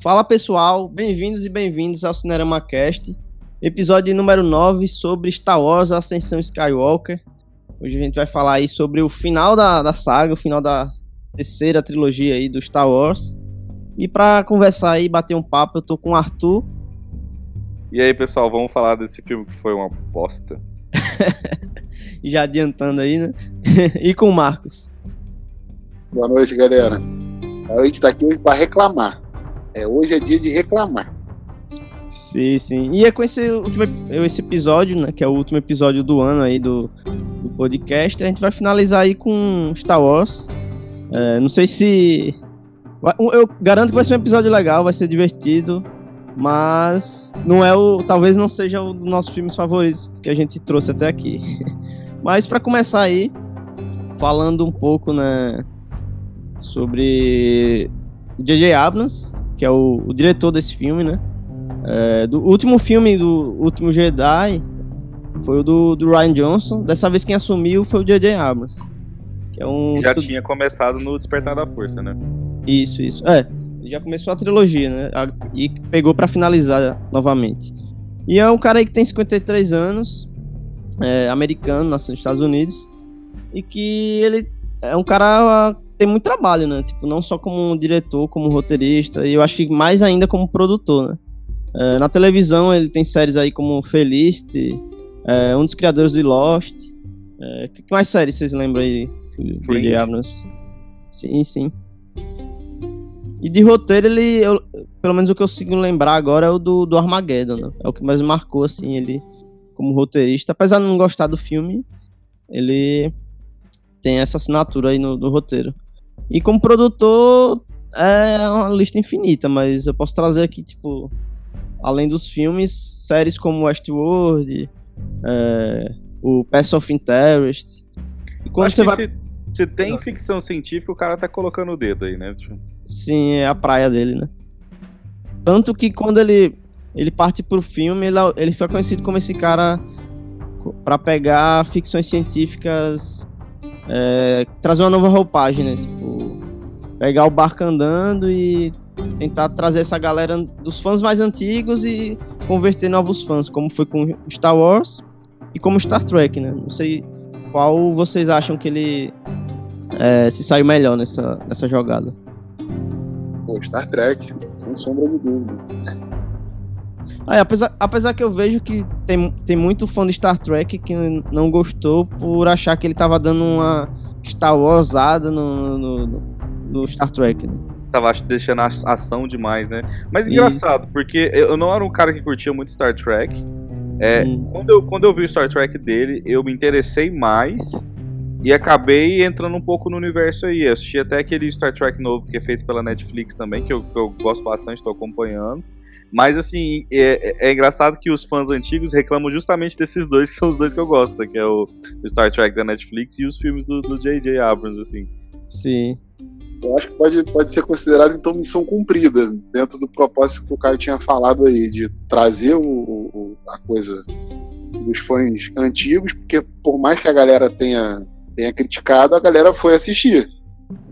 Fala pessoal, bem-vindos e bem-vindos ao Cinerama Cast, episódio número 9 sobre Star Wars Ascensão Skywalker. Hoje a gente vai falar aí sobre o final da, da saga, o final da terceira trilogia aí do Star Wars. E para conversar aí, bater um papo, eu tô com o Arthur. E aí pessoal, vamos falar desse filme que foi uma bosta. Já adiantando aí, né? e com o Marcos. Boa noite, galera. A gente tá aqui hoje para reclamar. É, hoje é dia de reclamar. Sim, sim. E é com esse último esse episódio, né? Que é o último episódio do ano aí do, do podcast. A gente vai finalizar aí com Star Wars. É, não sei se. Eu garanto que vai ser um episódio legal, vai ser divertido. Mas não é o. Talvez não seja um dos nossos filmes favoritos que a gente trouxe até aqui. Mas para começar aí, falando um pouco, né? sobre o J.J. Abrams, que é o, o, diretor desse filme, né? É, do último filme do Último Jedi foi o do, do, Ryan Johnson. Dessa vez quem assumiu foi o J.J. Abrams. Que é um já tinha começado no Despertar da Força, né? Isso, isso. É, ele já começou a trilogia, né? E pegou para finalizar novamente. E é um cara aí que tem 53 anos, é, americano, nasceu nos Estados Unidos, e que ele é um cara tem muito trabalho, né? Tipo, não só como diretor, como roteirista, e eu acho que mais ainda como produtor, né? É, na televisão ele tem séries aí como Felicity, é, um dos criadores de Lost. É, que mais séries vocês lembram aí? J.J. Abrams. Sim, sim. E de roteiro ele, eu, pelo menos o que eu consigo lembrar agora é o do, do Armageddon, né? É o que mais marcou, assim, ele como roteirista. Apesar de não gostar do filme, ele tem essa assinatura aí no, no roteiro. E como produtor, é uma lista infinita, mas eu posso trazer aqui, tipo, além dos filmes, séries como Westworld, é, o Pass of Interest. E quando você vai. Se, se tem ficção científica, o cara tá colocando o dedo aí, né? Tipo... Sim, é a praia dele, né? Tanto que quando ele, ele parte pro filme, ele, ele fica conhecido como esse cara para pegar ficções científicas é, trazer uma nova roupagem, né? Tipo, pegar o barco andando e tentar trazer essa galera dos fãs mais antigos e converter novos fãs, como foi com Star Wars e como Star Trek, né? Não sei qual vocês acham que ele é, se saiu melhor nessa, nessa jogada. Pô, Star Trek, sem sombra de dúvida. Aí, apesar, apesar que eu vejo que tem, tem muito fã de Star Trek que não gostou por achar que ele tava dando uma Star Warsada no, no, no Star Trek, né? Tava deixando a ação demais, né? Mas engraçado, porque eu não era um cara que curtia muito Star Trek. É, hum. quando, eu, quando eu vi o Star Trek dele, eu me interessei mais e acabei entrando um pouco no universo aí. Eu assisti até aquele Star Trek novo que é feito pela Netflix também, que eu, que eu gosto bastante, estou acompanhando. Mas assim, é, é, é, engraçado que os fãs antigos reclamam justamente desses dois, que são os dois que eu gosto, né? que é o, Star Trek da Netflix e os filmes do J.J. Abrams, assim. Sim. Eu acho que pode, pode ser considerado, então, missão cumprida, dentro do propósito que o Caio tinha falado aí, de trazer o, o, a coisa dos fãs antigos, porque por mais que a galera tenha, tenha criticado, a galera foi assistir.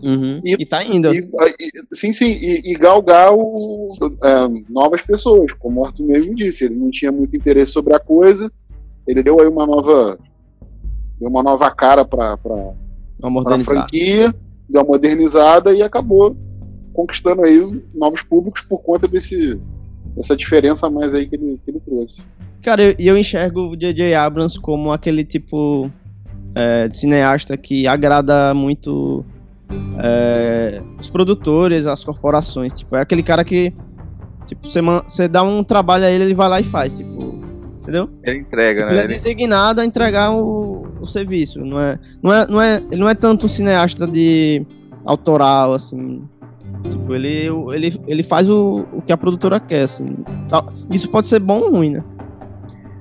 Uhum. E, e tá indo. E, e, sim, sim, e, galgar o, é, novas pessoas, como o Arthur mesmo disse. Ele não tinha muito interesse sobre a coisa, ele deu aí uma nova. Deu uma nova cara para a franquia, deu uma modernizada e acabou conquistando aí novos públicos por conta desse, dessa diferença mais aí que ele, que ele trouxe. Cara, eu, eu enxergo o J.J. Abrams como aquele tipo é, de cineasta que agrada muito é, os produtores, as corporações. Tipo, é aquele cara que, tipo, você, você dá um trabalho a ele, ele vai lá e faz, tipo, entendeu? Ele entrega, tipo, né? Ele é designado a entregar o, o serviço, não é, não é, não é, ele não é tanto um cineasta de autoral, assim. Tipo, ele, ele, ele faz o, o que a produtora quer, assim. Isso pode ser bom ou ruim, né?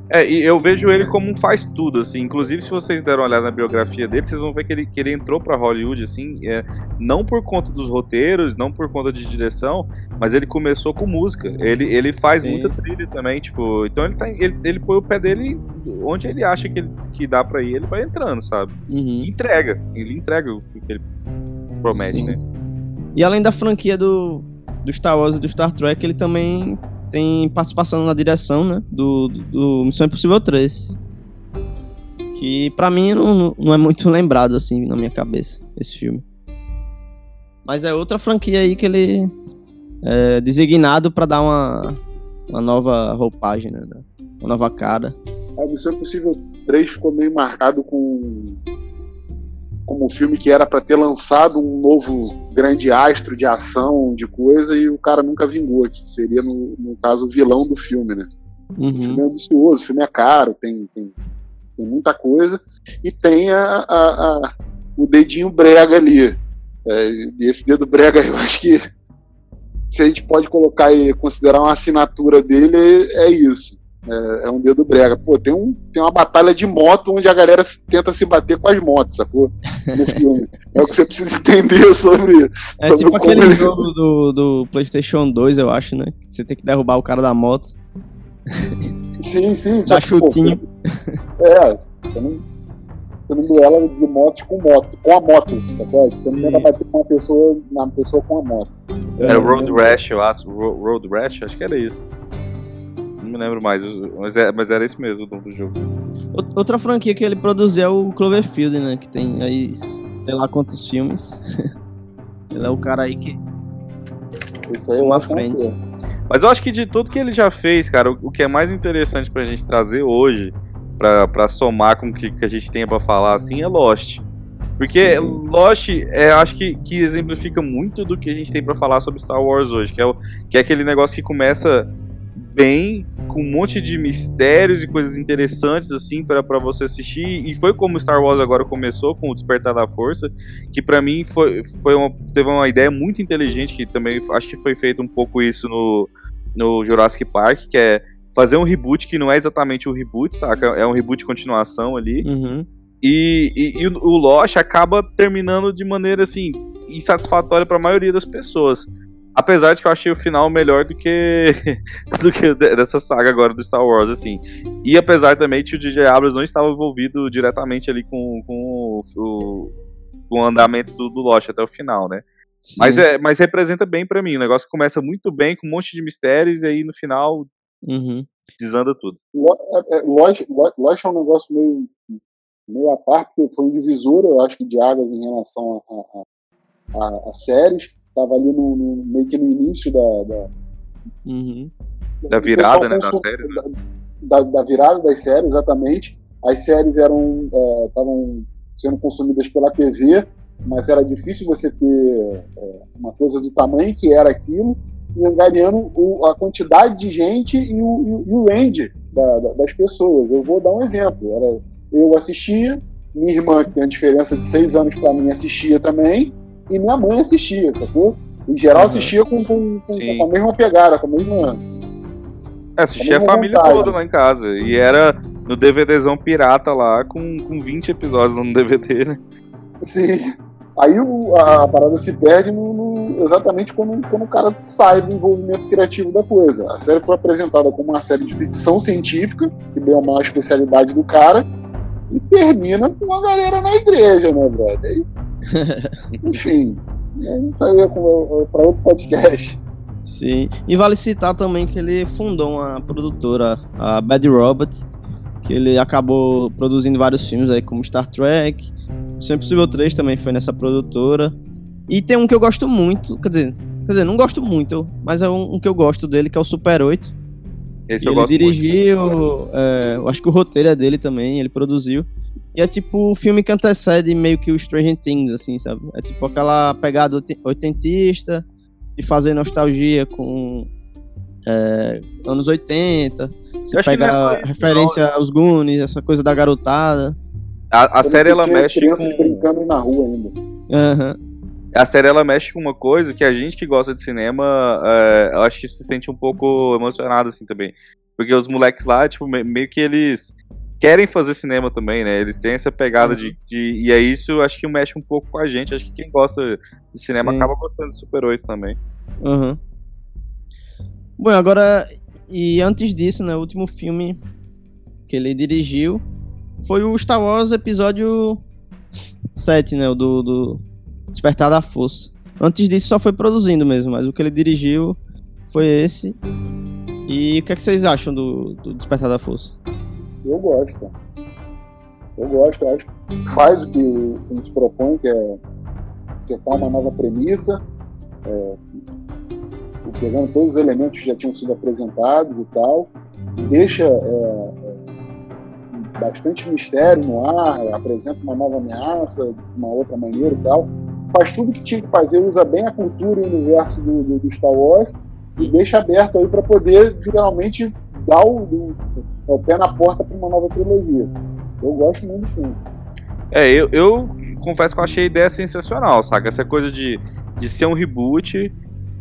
É, e eu vejo ele como um faz tudo, assim. Inclusive, se vocês deram uma olhada na biografia dele, vocês vão ver que ele, que ele entrou para Hollywood, assim, é, não por conta dos roteiros, não por conta de direção, mas ele começou com música. Ele, ele faz Sim. muita trilha também, tipo. Então ele, tá, ele, ele põe o pé dele onde ele acha que, ele, que dá para ir, ele vai entrando, sabe? Uhum. Entrega. Ele entrega o que ele promete, Sim. né? E além da franquia do, do Star Wars e do Star Trek, ele também tem participação na direção, né? Do, do Missão Impossível 3. Que pra mim não, não é muito lembrado, assim, na minha cabeça, esse filme. Mas é outra franquia aí que ele é designado para dar uma, uma nova roupagem, né? Uma nova cara. A Missão Impossível 3 ficou meio marcado com como um filme que era para ter lançado um novo grande astro de ação, de coisa, e o cara nunca vingou, que seria, no, no caso, o vilão do filme, né? Uhum. O filme é ambicioso, o filme é caro, tem, tem, tem muita coisa, e tem a, a, a, o dedinho brega ali. É, e esse dedo brega, eu acho que se a gente pode colocar e considerar uma assinatura dele, é isso. É, é, um dedo brega. Pô, tem, um, tem uma batalha de moto onde a galera tenta se bater com as motos, sacou? No filme. é o que você precisa entender sobre. É sobre tipo aquele ele... jogo do, do PlayStation 2, eu acho, né? Você tem que derrubar o cara da moto. Sim, sim. Dá chutinho. Pô, é, você não, você não duela de moto com moto, com a moto, sacou? Você não tenta bater com uma pessoa, uma pessoa com a moto. Era o Road Rash, eu acho. Road Rash? Acho que era isso me lembro mais, mas, é, mas era esse mesmo o nome do jogo. Outra franquia que ele produziu é o Cloverfield, né? Que tem aí, sei lá quantos filmes. ele é o cara aí que. Isso aí é uma frente. Mas eu acho que de tudo que ele já fez, cara, o, o que é mais interessante pra gente trazer hoje, pra, pra somar com o que, que a gente tem pra falar, assim, é Lost. Porque Sim. Lost, é, acho que, que exemplifica muito do que a gente tem para falar sobre Star Wars hoje, que é, o, que é aquele negócio que começa bem, com um monte de mistérios e coisas interessantes assim para você assistir. E foi como Star Wars agora começou com o Despertar da Força, que para mim foi, foi uma, teve uma ideia muito inteligente que também acho que foi feito um pouco isso no, no Jurassic Park, que é fazer um reboot que não é exatamente um reboot, saca? É um reboot de continuação ali. Uhum. E, e, e, o Lost acaba terminando de maneira assim insatisfatória para a maioria das pessoas. Apesar de que eu achei o final melhor do que do que dessa saga agora do Star Wars, assim. E apesar também que o DJ Abrams não estava envolvido diretamente ali com, com o, com o andamento do, do Lost até o final, né? Mas, é, mas representa bem para mim. O negócio começa muito bem, com um monte de mistérios, e aí no final uhum. desanda tudo. É, é, Lost, Lost é um negócio meio, meio à parte, porque foi um divisor, eu acho que, de águas em relação a, a, a, a séries estava ali no, no, meio que no início da. Da, uhum. da virada, né? Das séries. Né? Da, da, virada das séries, exatamente. As séries eram estavam é, sendo consumidas pela TV, mas era difícil você ter é, uma coisa do tamanho que era aquilo e angariando o, a quantidade de gente e o, e o range da, da, das pessoas. Eu vou dar um exemplo. Era, eu assistia, minha irmã, que tem a diferença de seis anos para mim, assistia também, e minha mãe assistia, sacou? Em geral uhum. assistia com, com, com, com, a mesma pegada, com a mesma. É, assistia a, a família vontade. toda lá em casa. E era no DVDzão pirata lá, com, com 20 episódios no DVD, né? Sim. Aí o, a, parada se perde no, no, exatamente quando, quando o cara sai do envolvimento criativo da coisa. A série foi apresentada como uma série de ficção científica, que deu uma especialidade do cara, e termina com a galera na igreja, né, brother? Enfim, isso aí é para outro podcast. Sim, e vale citar também que ele fundou uma produtora, a Bad Robot, que ele acabou produzindo vários filmes aí, como Star Trek, Sempre Possível 3 também foi nessa produtora. E tem um que eu gosto muito, quer dizer, quer dizer, não gosto muito, mas é um, um que eu gosto dele, que é o Super 8. Esse e eu ele gosto dirigiu, muito. É, eu acho que o roteiro é dele também, ele produziu. E é tipo o filme que antecede meio que o Stranger Things, assim, sabe? É tipo aquela pegada oitentista, de fazer nostalgia com é, anos 80. Você pega é referência não. aos Goonies, essa coisa da garotada. A, a série ela mexe crianças com... brincando na rua ainda. Uhum. A série ela mexe com uma coisa que a gente que gosta de cinema, é, eu acho que se sente um pouco emocionado assim também. Porque os moleques lá, tipo, meio que eles querem fazer cinema também, né? Eles têm essa pegada uhum. de, de, E é isso, acho que mexe um pouco com a gente. Acho que quem gosta de cinema Sim. acaba gostando de Super 8 também. Uhum. Bom, agora. E antes disso, né? O último filme que ele dirigiu foi o Star Wars Episódio 7, né? O do, do Despertar da Força. Antes disso só foi produzindo mesmo, mas o que ele dirigiu foi esse. E o que, é que vocês acham do, do Despertar da Força? Eu gosto. Eu gosto, eu acho que faz o que o se propõe, que é acertar uma nova premissa, é, pegando todos os elementos que já tinham sido apresentados e tal, deixa é, é, bastante mistério no ar, apresenta uma nova ameaça de uma outra maneira e tal. Faz tudo que tinha que fazer, usa bem a cultura e o universo do, do, do Star Wars e deixa aberto aí para poder literalmente dar o, o, o pé na porta para uma nova trilogia. Eu gosto muito do filme. É, eu, eu confesso que eu achei a ideia sensacional, saca? Essa coisa de, de ser um reboot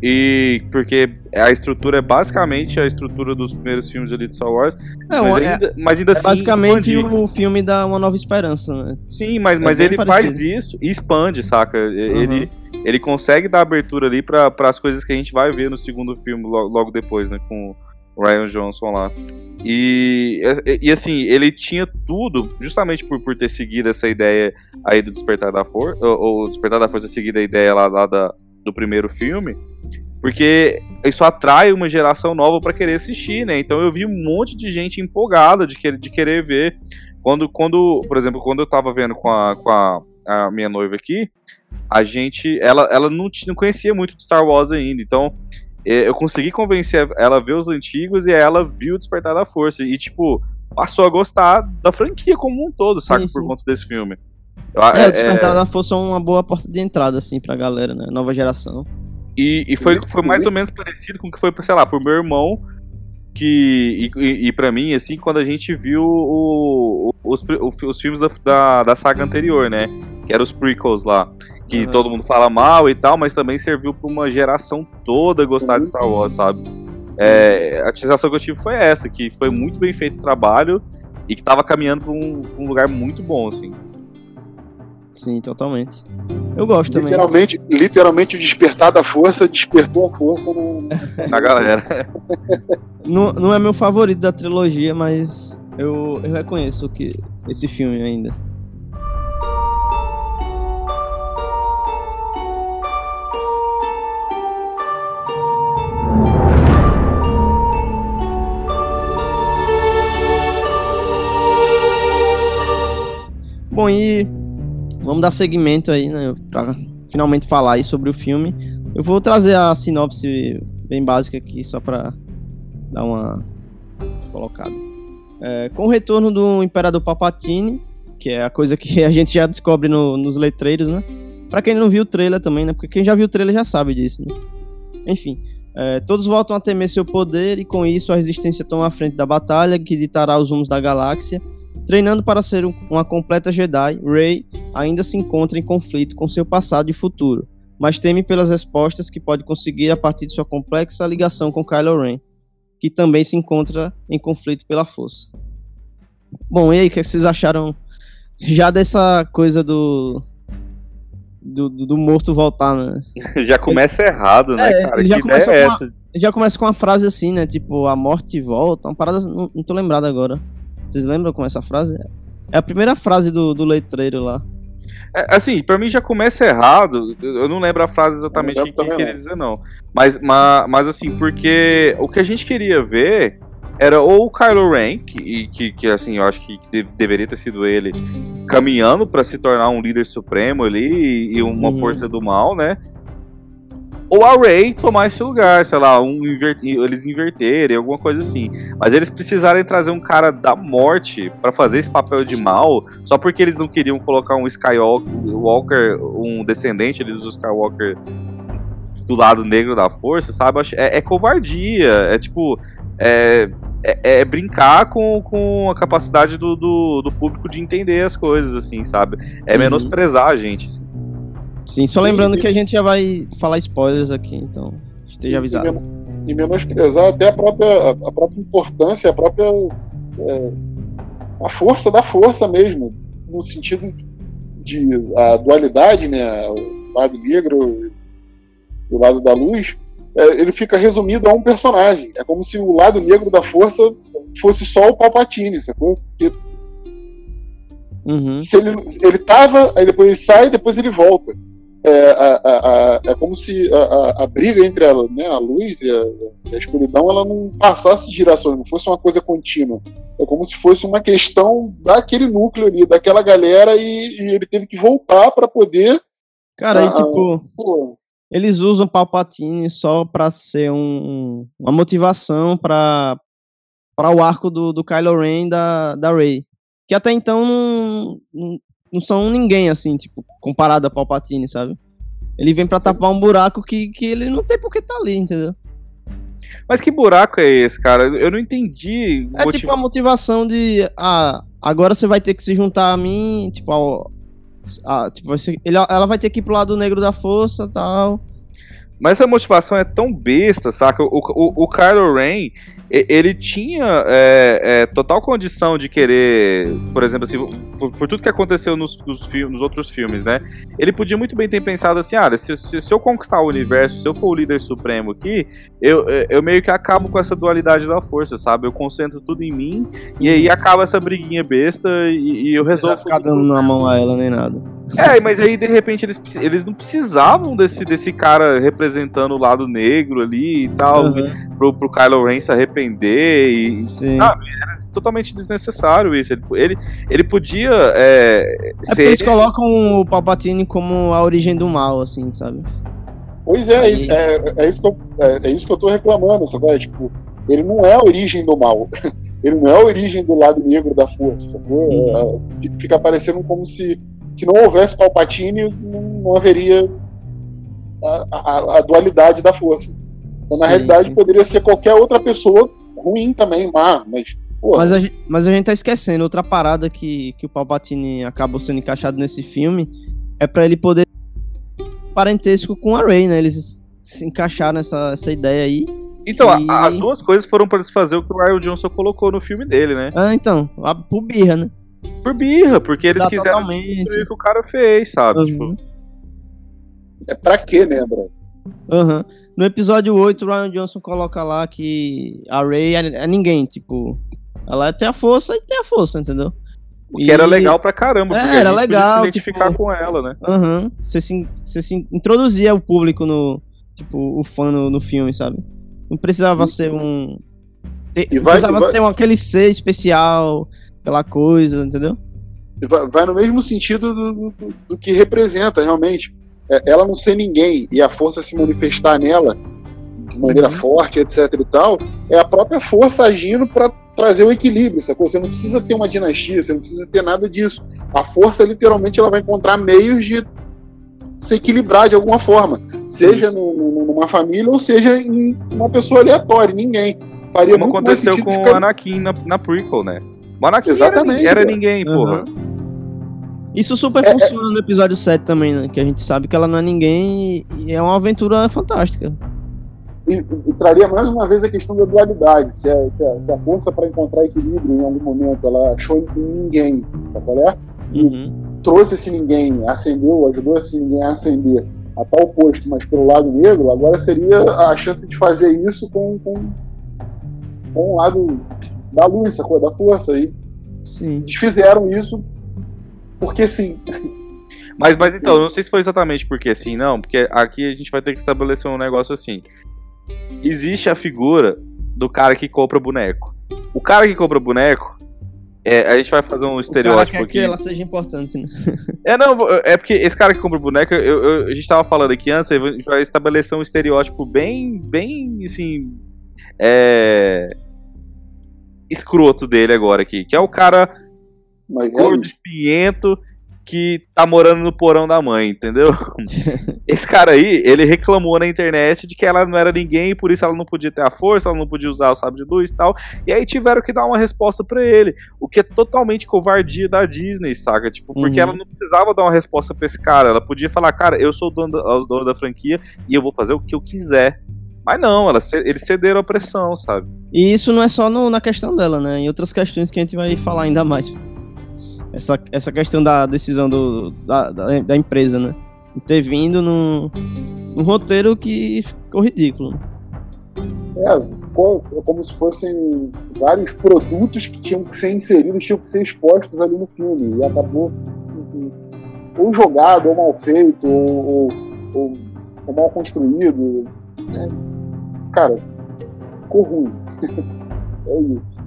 e porque a estrutura é basicamente a estrutura dos primeiros filmes ali de Star Wars. Não, mas, é, ainda, mas ainda é assim. Basicamente expandir. o filme dá uma nova esperança, né? Sim, mas, é mas ele parecido. faz isso e expande, saca? Uhum. Ele, ele consegue dar abertura ali para as coisas que a gente vai ver no segundo filme logo, logo depois, né? Com Ryan Johnson lá. E, e, assim, ele tinha tudo, justamente por, por ter seguido essa ideia aí do Despertar da Força, ou, ou Despertar da Força seguida a ideia lá, lá da, do primeiro filme, porque isso atrai uma geração nova para querer assistir, né? Então eu vi um monte de gente empolgada de, querer, de querer ver. Quando, quando, por exemplo, quando eu tava vendo com a, com a, a minha noiva aqui, a gente, ela, ela não, não conhecia muito de Star Wars ainda, então eu consegui convencer ela a ver os antigos e ela viu o Despertar da Força e, tipo, passou a gostar da franquia como um todo, sabe, por conta desse filme. É, é, o Despertar é... da Força é uma boa porta de entrada, assim, pra galera, né? Nova geração. E, e foi, foi mais ou menos parecido com o que foi, sei lá, pro meu irmão, que. E, e para mim, assim, quando a gente viu o, os, os filmes da, da, da, saga anterior, né? Que eram os prequels lá. Que uhum. todo mundo fala mal e tal, mas também serviu pra uma geração toda gostar Sim. de Star Wars, sabe? É, a sensação que eu tive foi essa, que foi muito bem feito o trabalho e que tava caminhando pra um, um lugar muito bom, assim. Sim, totalmente. Eu gosto literalmente, também. Literalmente, o despertar da força despertou a força no... na galera. não, não é meu favorito da trilogia, mas eu, eu reconheço que esse filme ainda. Bom, e vamos dar seguimento aí, né, para finalmente falar aí sobre o filme. Eu vou trazer a sinopse bem básica aqui, só para dar uma colocada. É, com o retorno do Imperador Palpatine, que é a coisa que a gente já descobre no, nos letreiros, né? Pra quem não viu o trailer também, né? Porque quem já viu o trailer já sabe disso, né? Enfim, é, todos voltam a temer seu poder e com isso a resistência toma a frente da batalha que ditará os rumos da galáxia Treinando para ser uma completa Jedi, Rey ainda se encontra em conflito com seu passado e futuro, mas teme pelas respostas que pode conseguir a partir de sua complexa ligação com Kylo Ren, que também se encontra em conflito pela força. Bom, e aí, o que vocês acharam já dessa coisa do do, do, do morto voltar, né? já começa errado, né, é, cara? Já que começa é essa? Uma, já começa com uma frase assim, né? Tipo, a morte volta, uma parada, não, não tô lembrado agora. Vocês lembram como é essa frase? É a primeira frase do, do letreiro lá. É, assim, pra mim já começa errado. Eu não lembro a frase exatamente que, que queria dizer, não. Mas, mas, mas assim, porque o que a gente queria ver era ou o Kylo Ren, que, que, que assim, eu acho que, que deveria ter sido ele, caminhando para se tornar um líder supremo ali e uma uhum. força do mal, né? Ou a Ray tomar esse lugar, sei lá, um eles inverterem, alguma coisa assim. Mas eles precisarem trazer um cara da morte para fazer esse papel de mal, só porque eles não queriam colocar um Skywalker, um descendente dos Skywalker do lado negro da força, sabe? É, é covardia, é tipo. É, é, é, brincar com, com a capacidade do, do, do, público de entender as coisas, assim, sabe? É uhum. menosprezar a gente. Assim. Sim, só Sim, lembrando e... que a gente já vai falar spoilers aqui, então esteja avisado. E, menosprezar até a própria, a própria importância, a própria. É, a força da força mesmo, no sentido de a dualidade, né? O lado negro e o lado da luz, é, ele fica resumido a um personagem. É como se o lado negro da força fosse só o Palpatine, sacou? Porque uhum. se ele, ele tava, aí depois ele sai, depois ele volta. É, a, a, é como se a, a, briga entre a, né, a luz e a, a, escuridão ela não passasse gerações, não fosse uma coisa contínua. É como se fosse uma questão daquele núcleo ali, daquela galera, e, e ele teve que voltar para poder. Cara, aí, tipo. Pô, eles usam Palpatine só pra ser um, uma motivação para para o arco do, do Kylo Ren da, da Rey. Que até então não, não, são ninguém, assim, tipo, comparado a Palpatine, sabe? Ele vem pra Sim. tapar um buraco que, que ele não tem por que tá ali, entendeu? Mas que buraco é esse, cara? Eu não entendi. É tipo a motivação de. Ah, agora você vai ter que se juntar a mim, tipo, ao, a, tipo você, ele, ela vai ter que ir pro lado negro da força tal. Mas a motivação é tão besta, saca? O, o, o Kylo Ren, ele tinha é, é, total condição de querer, por exemplo, assim, por, por tudo que aconteceu nos, nos, nos, outros filmes, né? Ele podia muito bem ter pensado assim: ah, se, se, se, eu conquistar o universo, se eu for o líder supremo aqui, eu, eu meio que acabo com essa dualidade da força, sabe? Eu concentro tudo em mim e aí acaba essa briguinha besta e, e eu resolvo. Não ficar dando na mão a ela nem nada. É, mas aí de repente eles, eles não precisavam desse, desse cara representando o lado negro ali e tal, uhum. pro, pro Kylo Ren se arrepender e Sim. sabe, era totalmente desnecessário isso. Ele, ele, ele podia é, é ser... eles colocam o Palpatine como a origem do mal, assim, sabe? Pois é, Aí... é, é, isso que eu, é, é, isso que eu tô reclamando, sabe? É, tipo, ele não é a origem do mal. ele não é a origem do lado negro da força, sacou? Uhum. É, fica parecendo como se se não houvesse Palpatine, não, não haveria a, a, a, dualidade da força. Então, na Sim. realidade, poderia ser qualquer outra pessoa ruim também, má, mas. Mas a, gente, mas a gente tá esquecendo outra parada que, que o Palpatine acabou sendo encaixado nesse filme é para ele poder parentesco com a Rey, né? Eles se encaixaram nessa essa ideia aí. Então, as duas coisas foram para desfazer o que o Ryan Johnson colocou no filme dele, né? Ah, então, a, por birra, né? Por birra, porque eles Dá quiseram destruir o que o cara fez, sabe? Uhum. Tipo... É pra quê, né? Aham. Uhum. No episódio 8, o Ryan Johnson coloca lá que a Ray é, é ninguém, tipo. Ela tem a força e tem a força, entendeu? O que e... era legal pra caramba, é, era legal, se identificar tipo... com ela, né? Aham. Uhum. Você, se, você se introduzia o público no. Tipo, o fã no, no filme, sabe? Não precisava e... ser um. Ter, vai, precisava vai... ter um, aquele ser especial, aquela coisa, entendeu? Vai, vai no mesmo sentido do, do, do que representa, realmente é, ela não ser ninguém e a força se manifestar nela de maneira uhum. forte, etc e tal, é a própria força agindo para trazer o equilíbrio, sacou? Você não precisa ter uma dinastia, você não precisa ter nada disso. A força, literalmente, ela vai encontrar meios de se equilibrar de alguma forma, seja no, no, numa família ou seja em uma pessoa aleatória, ninguém. Faria Como aconteceu com o Anakin na, na prequel, né? Anakin Exatamente, era, era ninguém, porra. Uhum. Isso super é, é, funciona no episódio 7 também, né? Que a gente sabe que ela não é ninguém e é uma aventura fantástica. E, e traria mais uma vez a questão da dualidade. Se a, se a, se a força para encontrar equilíbrio em algum momento ela achou em ninguém, tá qual é? E uhum. trouxe esse ninguém, acendeu, ajudou esse ninguém a acender a tal posto, mas pelo lado negro, agora seria a chance de fazer isso com, com, com o lado da luz, sacou? Da força. E Sim. eles fizeram isso porque sim. Mas, mas então, não sei se foi exatamente porque sim, não, porque aqui a gente vai ter que estabelecer um negócio assim. Existe a figura do cara que compra boneco. O cara que compra boneco, é, a gente vai fazer um estereótipo o cara quer aqui. que ela seja importante, né? É, não, é porque esse cara que compra boneco, eu, eu, a gente tava falando aqui antes, a gente vai estabelecer um estereótipo bem, bem, assim, é... escroto dele agora aqui, que é o cara mas gordo, é espinhento, que tá morando no porão da mãe, entendeu? Esse cara aí, ele reclamou na internet de que ela não era ninguém, por isso ela não podia ter a força, ela não podia usar o sábio de luz e tal. E aí tiveram que dar uma resposta para ele, o que é totalmente covardia da Disney, saca? Tipo, porque uhum. ela não precisava dar uma resposta pra esse cara, ela podia falar, cara, eu sou o dono da, o dono da franquia e eu vou fazer o que eu quiser. Mas não, ela, eles cederam a pressão, sabe? E isso não é só no, na questão dela, né? Em outras questões que a gente vai falar ainda mais essa, essa questão da decisão do, da, da, da empresa, né? Ter vindo num, num roteiro que ficou ridículo. É, ficou como se fossem vários produtos que tinham que ser inseridos, tinham que ser expostos ali no filme. E acabou ou jogado, ou mal feito, ou, ou, ou, ou mal construído. Né? Cara, ficou ruim. é isso.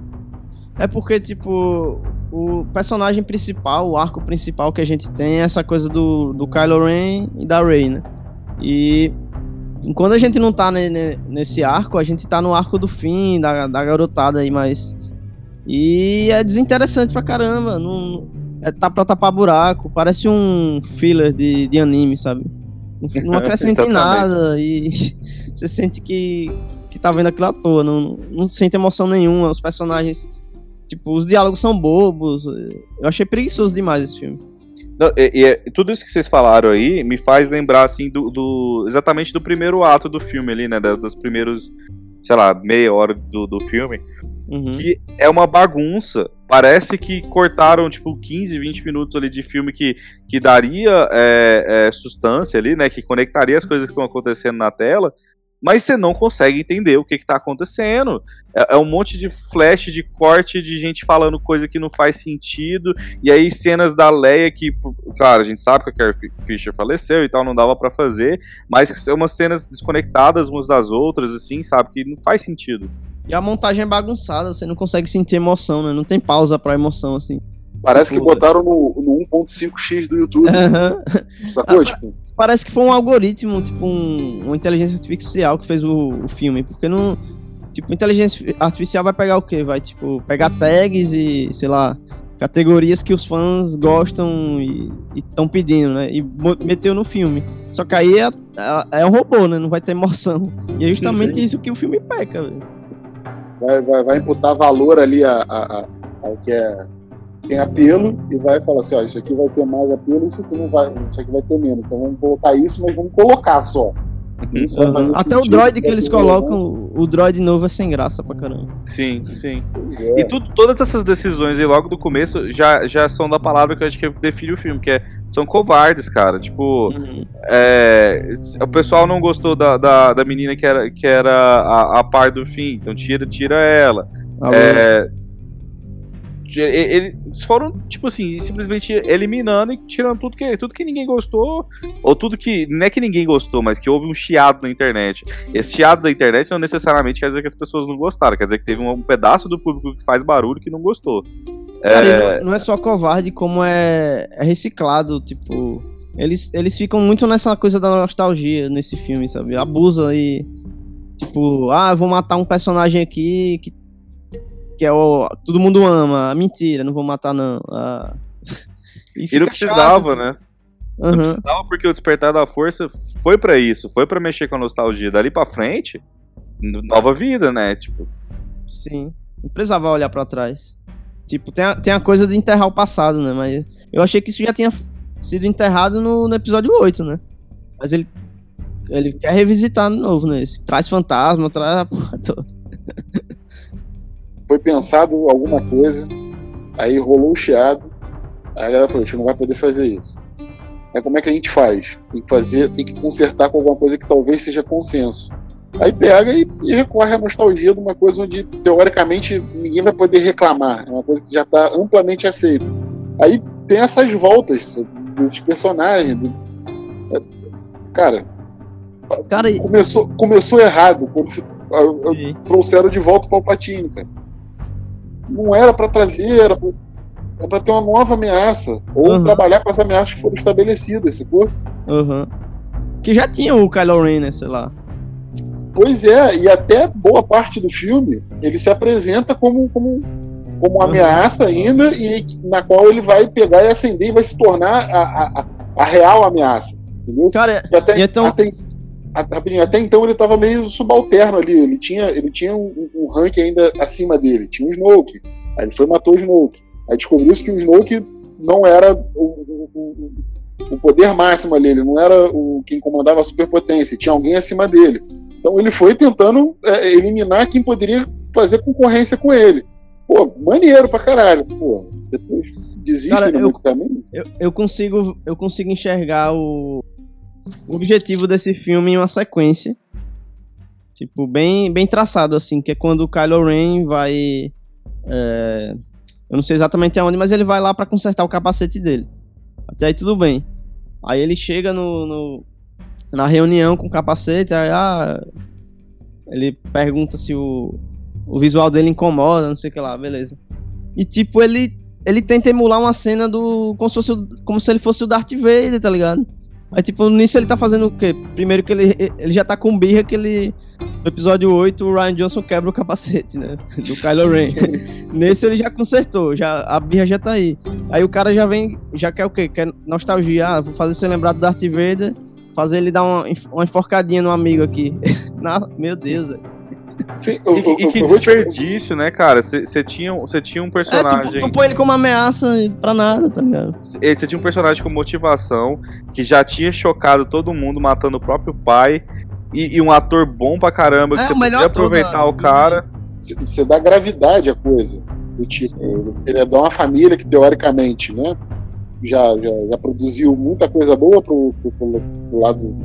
É porque, tipo, o personagem principal, o arco principal que a gente tem é essa coisa do, do Kylo Ren e da Rey, né? E quando a gente não tá ne, nesse arco, a gente tá no arco do fim, da, da garotada aí, mas. E é desinteressante pra caramba. Não, é, tá pra tapar buraco, parece um filler de, de anime, sabe? Não acrescenta em nada e você sente que, que tá vendo aquilo à toa, não, não sente emoção nenhuma. Os personagens, tipo, os diálogos são bobos. Eu achei preguiçoso demais esse filme. Não, e, e, tudo isso que vocês falaram aí me faz lembrar, assim, do, do exatamente do primeiro ato do filme ali, né? Das, dos primeiros, sei lá, meia hora do, do filme. Uhum. Que é uma bagunça. Parece que cortaram, tipo, 15, 20 minutos ali de filme que, que daria é, é, sustância ali, né? Que conectaria as coisas que estão acontecendo na tela mas você não consegue entender o que está acontecendo. É, é, um monte de flash, de corte, de gente falando coisa que não faz sentido, e aí cenas da Leia que, claro, a gente sabe que a Carrie Fisher faleceu e tal, não dava para fazer, mas são umas cenas desconectadas umas das outras, assim, sabe, que não faz sentido. E a montagem é bagunçada, você não consegue sentir emoção, né? Não tem pausa pra emoção, assim. Parece tipo, que botaram no, no 1.5x do YouTube. Uhum. Sacou? Ah, tipo? Parece que foi um algoritmo, tipo um, uma inteligência artificial que fez o, o filme. Porque não. Tipo, inteligência artificial vai pegar o quê? Vai, tipo, pegar tags e, sei lá, categorias que os fãs gostam e estão pedindo, né? E meteu no filme. Só que aí é, é, é, um robô, né? Não vai ter emoção. E é justamente Sim. isso que o filme peca, velho. Vai, vai, vai imputar valor ali a, a, a, ao que é tem apelo e vai falar assim, ó, isso aqui vai ter mais apelo, isso aqui não vai, isso aqui vai ter menos. Então vamos colocar isso, mas vamos colocar só. Uhum. Até o droid que eles colocam, o droid novo é sem graça pra caramba. Sim, sim. É. E tudo, todas essas decisões aí logo do começo já, já são da palavra que eu acho que define o filme, que é são covardes, cara. Tipo, uhum. é, o pessoal não gostou da, da, da, menina que era, que era a, a par do fim, então tira, tira ela. É, eles foram, tipo assim, simplesmente eliminando e tirando tudo que, tudo que ninguém gostou, ou tudo que. Não é que ninguém gostou, mas que houve um chiado na internet. Esse chiado da internet não necessariamente quer dizer que as pessoas não gostaram, quer dizer que teve um, pedaço do público que faz barulho que não gostou. Cara, é... não é só covarde, como é, é reciclado, tipo. Eles, eles ficam muito nessa coisa da nostalgia nesse filme, sabe? Abusa aí. Tipo, ah, vou matar um personagem aqui que que é o. Todo mundo ama. Mentira, não vou matar, não. Ah. E, e não precisava, chato. né? Uhum. Não precisava porque o Despertar da Força foi para isso, foi para mexer com a nostalgia. Dali para frente, nova vida, né? Tipo. Sim. Não precisava olhar para trás. Tipo, tem a, tem a coisa de enterrar o passado, né? Mas eu achei que isso já tinha sido enterrado no, no episódio 8, né? Mas ele, ele quer revisitar de novo, né? Traz fantasma, traz a porra toda. foi pensado alguma coisa, aí rolou o chiado, aí a galera falou, a gente não vai poder fazer isso. Aí como é que a gente faz? Tem que fazer, tem que consertar com alguma coisa que talvez seja consenso. Aí pega e, e recorre à nostalgia de uma coisa onde, teoricamente, ninguém vai poder reclamar. É uma coisa que já está amplamente aceita. Aí tem essas voltas dos personagens. Do... É, cara, cara, começou, começou errado quando trouxeram de volta o Palpatine, cara não era para trazer, era para ter uma nova ameaça. Ou uhum. trabalhar com as ameaças que foram estabelecidas, sacou? Uhum. Que já tinha o Kylo Ren, né, sei lá. Pois é, e até boa parte do filme ele se apresenta como, como, como uma uhum. ameaça ainda, e na qual ele vai pegar e acender e vai se tornar a, a, a real ameaça. Entendeu? Cara, e até, e então... até, até então ele estava meio subalterno ali. Ele tinha, ele tinha um, um rank ainda acima dele. Tinha o Snoke. Aí ele foi e matou o Snoke. Aí descobriu-se que o Snoke não era o, o, o, poder máximo ali. Ele não era o quem comandava a superpotência. Tinha alguém acima dele. Então ele foi tentando é, eliminar quem poderia fazer concorrência com ele. Pô, maneiro pra caralho. Pô, depois desiste Cara, no eu, caminho. Eu, eu, consigo, eu consigo enxergar o, o objetivo desse filme em uma sequência. Tipo, bem, bem traçado, assim, que é quando o Kylo Ren vai. É, eu não sei exatamente aonde, mas ele vai lá para consertar o capacete dele. Até aí tudo bem. Aí ele chega no, no na reunião com o capacete, aí ah, ele pergunta se o, o visual dele incomoda, não sei o que lá, beleza. E tipo, ele ele tenta emular uma cena do como se, fosse, como se ele fosse o Darth Vader, tá ligado? Aí, tipo, nisso ele tá fazendo o quê? Primeiro que ele, ele já tá com birra que ele. No episódio 8, o Ryan Johnson quebra o capacete, né? Do Kylo Ren. Nesse ele já consertou, já, a birra já tá aí. Aí o cara já vem, já quer o quê? Quer nostalgia. Ah, vou fazer você lembrar do Darth Vader, fazer ele dar uma, uma enforcadinha no amigo aqui. meu Deus, velho. Sim, eu, e, eu, e, que desperdício, né, cara? Você tinha, tinha um personagem. É, tu, tu põe ele como ameaça pra nada, tá ligado? Você tinha um personagem com motivação que já tinha chocado todo mundo matando o próprio pai. E, e um ator bom pra caramba, que você é, podia aproveitar o cara. Você dá gravidade à coisa. Do tipo, Sim. ele é de uma família que, teoricamente, né? Já, já, já produziu muita coisa boa pro, pro, pro, pro lado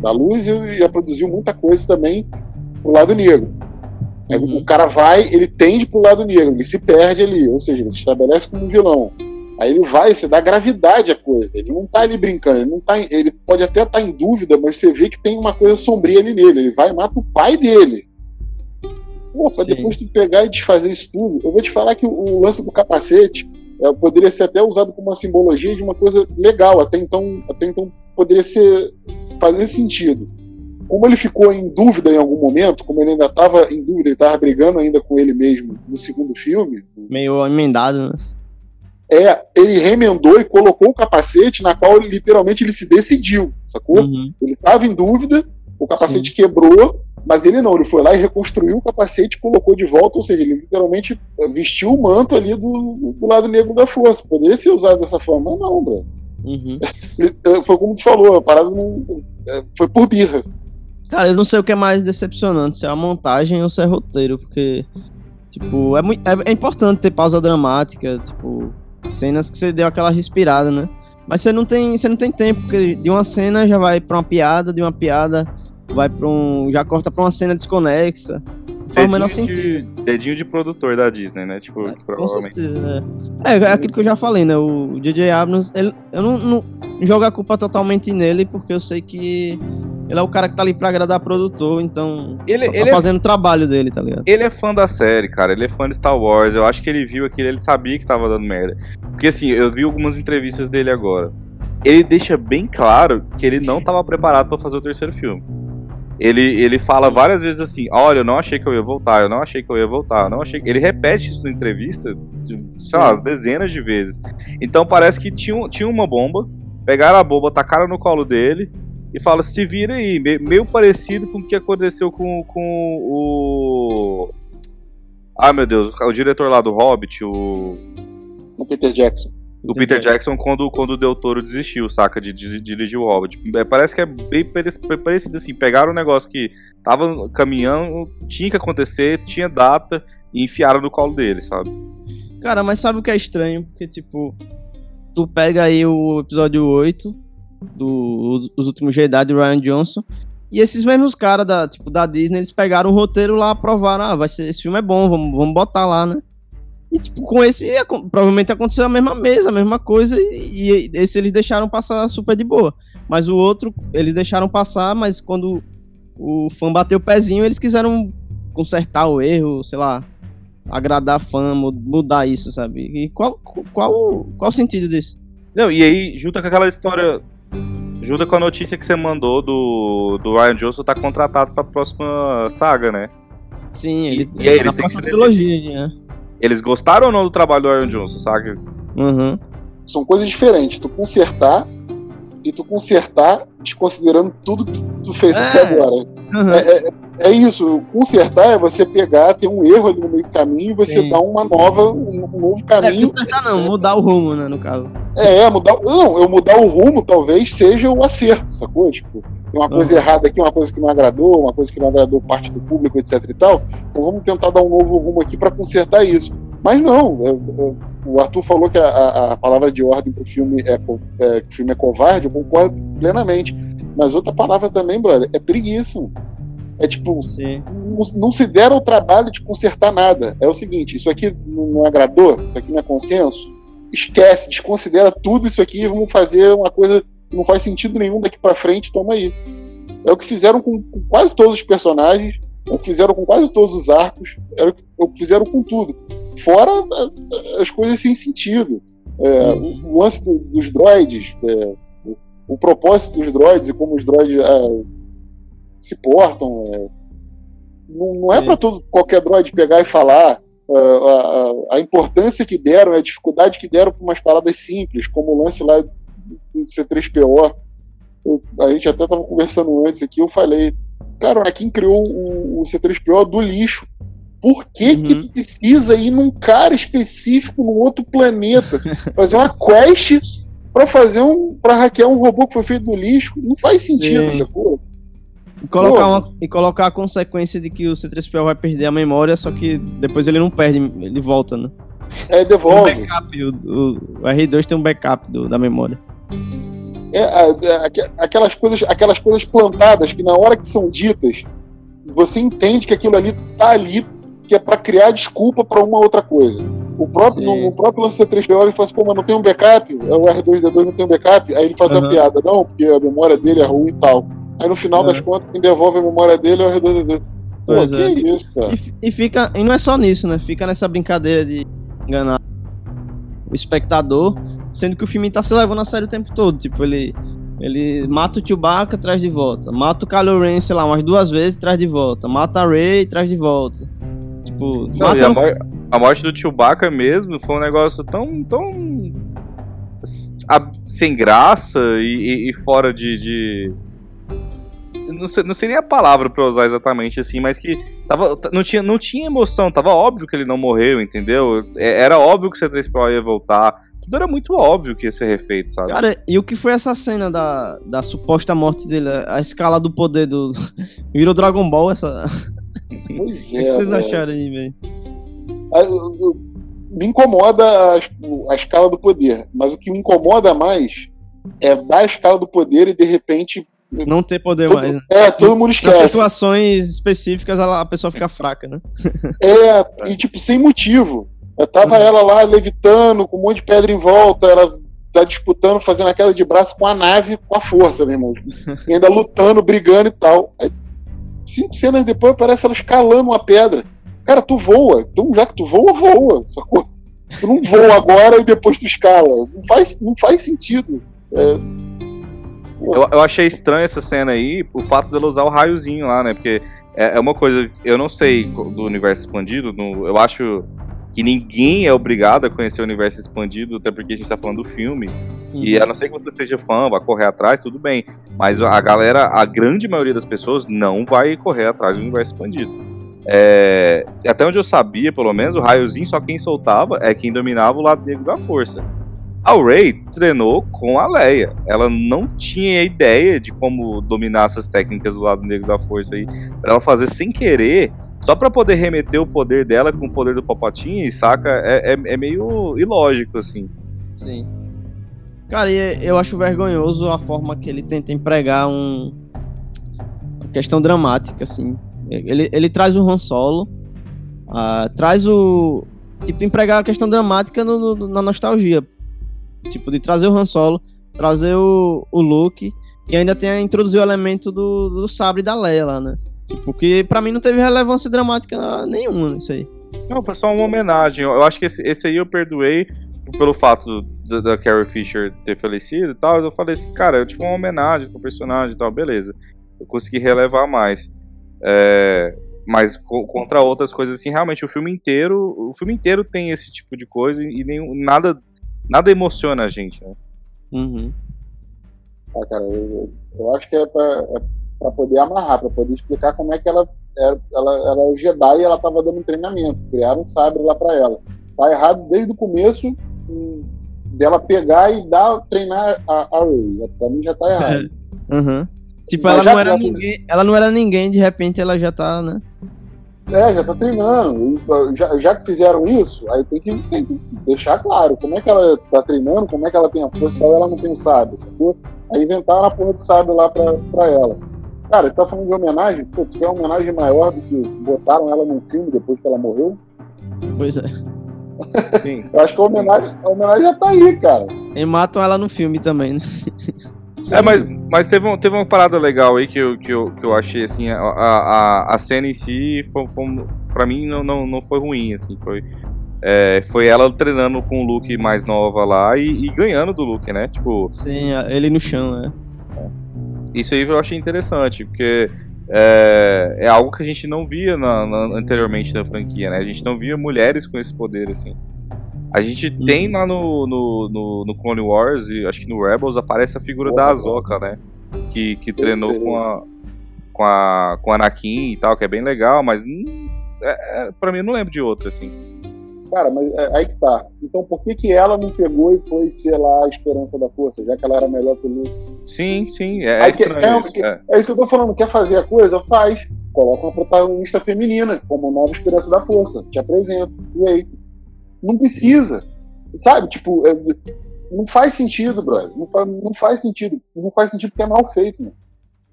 da luz e já produziu muita coisa também pro lado negro. Uhum. O cara vai, ele tende pro lado negro, ele se perde ali, ou seja, ele se estabelece como um vilão. Aí ele vai, você dá gravidade à coisa. Ele não tá ali brincando, ele não tá, ele pode até estar tá em dúvida, mas você vê que tem uma coisa sombria ali nele. Ele vai e mata o pai dele. Pô, pra Sim. depois tu pegar e desfazer isso tudo. Eu vou te falar que o, lance do capacete é, poderia ser até usado como uma simbologia de uma coisa legal. Até então, até então poderia ser fazer sentido como ele ficou em dúvida em algum momento, como ele ainda estava em dúvida e estava brigando ainda com ele mesmo no segundo filme. Meio emendado, né? É, ele remendou e colocou o capacete na qual ele, literalmente ele se decidiu, sacou? Uhum. Ele estava em dúvida, o capacete Sim. quebrou, mas ele não, ele foi lá e reconstruiu o capacete e colocou de volta, ou seja, ele literalmente vestiu o manto ali do, do lado negro da força. Poderia ser usado dessa forma, mas não, bro. Uhum. foi como tu falou, a parada não, é, foi por birra. Cara, eu não sei o que é mais decepcionante, se é a montagem ou se é roteiro, porque, tipo, é, muito, é, é importante ter pausa dramática, tipo, cenas que você deu aquela respirada, né? Mas você não tem, você não tem tempo, porque de uma cena já vai pra uma piada, de uma piada vai pra um. já corta pra uma cena desconexa. Faz o menor sentido. De, dedinho de produtor da Disney, né? Tipo, é, provavelmente. Com certeza, é. é. é. aquilo que eu já falei, né? O J.J. Abrams, ele, eu não, não jogo a culpa totalmente nele, porque eu sei que ele é o cara que tá ali pra agradar produtor, então. Ele, tá ele é fazendo é, o trabalho dele, tá ligado? Ele é fã da série, cara. Ele é fã de Star Wars. Eu acho que ele viu aquilo, ele sabia que tava dando merda. Porque assim, eu vi algumas entrevistas dele agora. Ele deixa bem claro que ele não tava preparado para fazer o terceiro filme. Ele, ele fala várias vezes assim: Olha, eu não achei que eu ia voltar, eu não achei que eu ia voltar, eu não achei. Ele repete isso na entrevista, sei lá, dezenas de vezes. Então parece que tinha, tinha uma bomba, pegaram a bomba, tacaram no colo dele, e fala: se vira aí, meio parecido com o que aconteceu com, com o. Ah, meu Deus, o diretor lá do Hobbit, o. O Peter Jackson. O Peter Jackson, quando, quando o Del Toro desistiu, saca, de, de, de dirigir o Hobbit. É, parece que é bem parecido assim. Pegaram um negócio que tava caminhando, tinha que acontecer, tinha data, e enfiaram no colo dele, sabe? Cara, mas sabe o que é estranho? Porque, tipo, tu pega aí o episódio 8, do Os Últimos Jedi de Ryan Johnson. E esses mesmos caras da, tipo, da Disney, eles pegaram o roteiro lá, aprovaram, ah, vai ser, esse filme é bom, vamos, vamos botar lá, né? E, tipo, com esse, provavelmente aconteceu a mesma mesa, a mesma coisa, e, e, esse eles deixaram passar super de boa. Mas o outro, eles deixaram passar, mas quando o fã bateu o pezinho, eles quiseram consertar o erro, sei lá, agradar fã, mudar isso, sabe? E qual, qual, qual o sentido disso? Não, e aí, junto com aquela história Junta com a notícia que você mandou do, do Ryan Johnson tá contratado pra próxima saga, né? Sim, ele, e, e aí eles têm que se trilogia, né? Eles gostaram ou não do trabalho do Ryan Johnson, sabe? Uhum. São coisas diferentes. Tu consertar e tu consertar desconsiderando tudo que tu fez é. até agora. Uhum. É, é, é, isso. Consertar é você pegar, ter um erro ali no meio do caminho e você Sim. dar uma nova, um, um novo caminho. É, consertar não, mudar o rumo, né, no caso. É, é, mudar. Não, eu mudar o rumo talvez seja o acerto, sacou? Tipo, tem uma coisa uhum. errada aqui, uma coisa que não agradou, uma coisa que não agradou parte do público, etc e tal. Então vamos tentar dar um novo rumo aqui para consertar isso. Mas não, é, é, o Arthur falou que a, a palavra de ordem pro filme é, é, que o filme é covarde, eu concordo plenamente. Mas outra palavra também, brother, é preguiça. É tipo, não, não, se deram o trabalho de consertar nada. É o seguinte, isso aqui não agradou, isso aqui não é consenso, esquece, desconsidera tudo isso aqui e vamos fazer uma coisa não faz sentido nenhum daqui para frente, toma aí. É o que fizeram com, com, quase todos os personagens, é o que fizeram com quase todos os arcos, é o que, é o que fizeram com tudo. Fora as coisas sem sentido. É, o, lance do, dos droids, é, o, o, propósito dos droids e como os droids é, se portam. É, não, não é para todo qualquer droid pegar e falar a, a, a, importância que deram, a dificuldade que deram para umas paradas simples, como o lance lá do C3PO. Eu, a gente até estava conversando antes aqui, eu falei, cara, quem criou o, o C3PO do lixo. Por que, uhum. que precisa ir num cara específico, num outro planeta, fazer uma quest para fazer um. para hackear um robô que foi feito do lixo? Não faz sentido, Sim. sacou? E colocar, uma, e colocar a consequência de que o C3PO vai perder a memória, só que depois ele não perde, ele volta, né? É, devolve. Um backup, o, o, o, R2 tem um backup do, da memória. É, é, aquelas, coisas, aquelas coisas plantadas que na hora que são ditas, você entende que aquilo ali tá ali, que é para criar desculpa para uma outra coisa. O próprio, no, no, próprio lance C3PO ele fala assim, pô, mas não tem um backup, é o R2D2 não tem um backup, aí ele faz uhum. a piada, não, porque a memória dele é ruim e tal. Aí no final é. das contas, quem devolve a memória dele é o R2D2. Pô, pois que é. isso, cara? E, e, fica, e não é só nisso, né? Fica nessa brincadeira de enganar o espectador, sendo que o filme tá se levando a sério o tempo todo. Tipo, ele, ele mata o Chewbacca, traz de volta. Mata o Kylo Ren, sei lá, umas duas vezes, traz de volta. Mata a Rey, traz de volta. Tipo, Não, mata... a, mor a, morte do Chewbacca mesmo foi um negócio tão, tão sem graça e, e fora de, de não, sei, não seria a palavra pra usar exatamente assim, mas que tava, não, tinha, não tinha emoção, tava óbvio que ele não morreu, entendeu? É, era óbvio que o C3PO ia voltar. Tudo era muito óbvio que ia ser refeito, sabe? Cara, e o que foi essa cena da, da suposta morte dele? A escala do poder do. Virou Dragon Ball essa. Pois é. O que vocês acharam aí, velho? Me incomoda a, a escala do poder, mas o que me incomoda mais é dar a escala do poder e de repente não ter poder todo, mais. Né? É, todo mundo esquece. Nas situações específicas, a pessoa fica fraca, né? É, e tipo, sem motivo. Eu tava uhum. ela lá levitando, com um monte de pedra em volta, ela tá disputando, fazendo a queda de braço com a nave, com a força, meu irmão. E ainda lutando, brigando e tal. Aí, cinco cenas depois aparece ela escalando uma pedra. Cara, tu voa. Então, já que tu voa, voa. Sacou? Tu não voa agora e depois tu escala. Não faz, não faz sentido. É, eu, eu achei estranho essa cena aí, o fato dela usar o raiozinho lá, né? Porque é, é uma coisa, eu não sei do universo expandido, no, eu acho que ninguém é obrigado a conhecer o universo expandido, até porque a gente tá falando do filme. Uhum. E a não ser que você seja fã, vá correr atrás, tudo bem. Mas a galera, a grande maioria das pessoas não vai correr atrás do universo expandido. É, até onde eu sabia, pelo menos, o raiozinho só quem soltava é quem dominava o lado negro da força. A Ray treinou com a Leia. Ela não tinha ideia de como dominar essas técnicas do lado negro da força aí. Pra ela fazer sem querer, só para poder remeter o poder dela com o poder do Palpatine, saca? É, é, é meio ilógico, assim. Sim. Cara, eu acho vergonhoso a forma que ele tenta empregar um... uma questão dramática, assim. Ele, ele traz o Han Solo, uh, traz o. Tipo, empregar a questão dramática no, no, na nostalgia. Tipo, de trazer o Han Solo, trazer o, o Luke e ainda tem introduzir o elemento do, do sabre da Leia lá, né? Tipo, que pra mim não teve relevância dramática nenhuma nisso aí. Não, foi só uma homenagem. Eu acho que esse, esse aí eu perdoei pelo fato da, da Carrie Fisher ter falecido e tal. Eu falei assim, cara, é tipo uma homenagem pro personagem e tal, beleza. Eu consegui relevar mais. É, mas co contra outras coisas assim, realmente o filme inteiro, o filme inteiro tem esse tipo de coisa e nenhum, nada nada emociona a gente, né? Uhum. Ah, cara, eu, eu acho que é pra, é pra poder amarrar, pra poder explicar como é que ela era, ela, ela é Jedi e ela tava dando treinamento. Criaram um sabre lá pra ela. Tá errado desde o começo hum, dela pegar e dar, treinar a, a Rey. Pra mim já tá errado. uhum. Tipo, ela não, era ninguém, ela não era ninguém, de repente ela já tá, né? É, já tá treinando. Já, já que fizeram isso, aí tem que, tem que, deixar claro como é que ela tá treinando, como é que ela tem a força e tal, ela não tem o sábio, sacou? Aí inventaram a porra de sábio lá pra, pra ela. Cara, ele tá falando de homenagem, pô, tu quer uma homenagem maior do que botaram ela num filme depois que ela morreu? Pois é. Eu acho que a homenagem, a homenagem já tá aí, cara. E matam ela no filme também, né? É, mas, mas teve, um, teve uma parada legal aí que eu, que eu, que eu achei, assim, a, a, a cena em si, foi, foi, pra mim, não, não, não foi ruim, assim, foi... É, foi ela treinando com o Luke mais nova lá e, e, ganhando do Luke, né? Tipo. Sim, ele no chão, né? Isso aí eu achei interessante, porque é, é algo que a gente não via na, na, anteriormente na franquia, né? A gente não via mulheres com esse poder, assim. A gente uhum. tem lá no, no, no, no, Clone Wars e acho que no Rebels aparece a figura da Azoka, né? Que, que treinou com a, com a com Anakin e tal, que é bem legal, mas hum, é, é, pra mim eu não lembro de outra, assim. Cara, mas é, aí que tá. Então por que que ela não pegou e foi ser lá a esperança da força, já que ela era melhor que o Luke? Sim, sim, é, é estranho que, é, isso, é. é, isso que eu tô falando. Quer fazer a coisa? Faz. Coloca uma protagonista feminina como nova esperança da força. Te apresento. E aí? Não precisa. Sabe? Tipo, é, não faz sentido, brother. Não faz, não faz sentido. Não faz sentido porque é mal feito.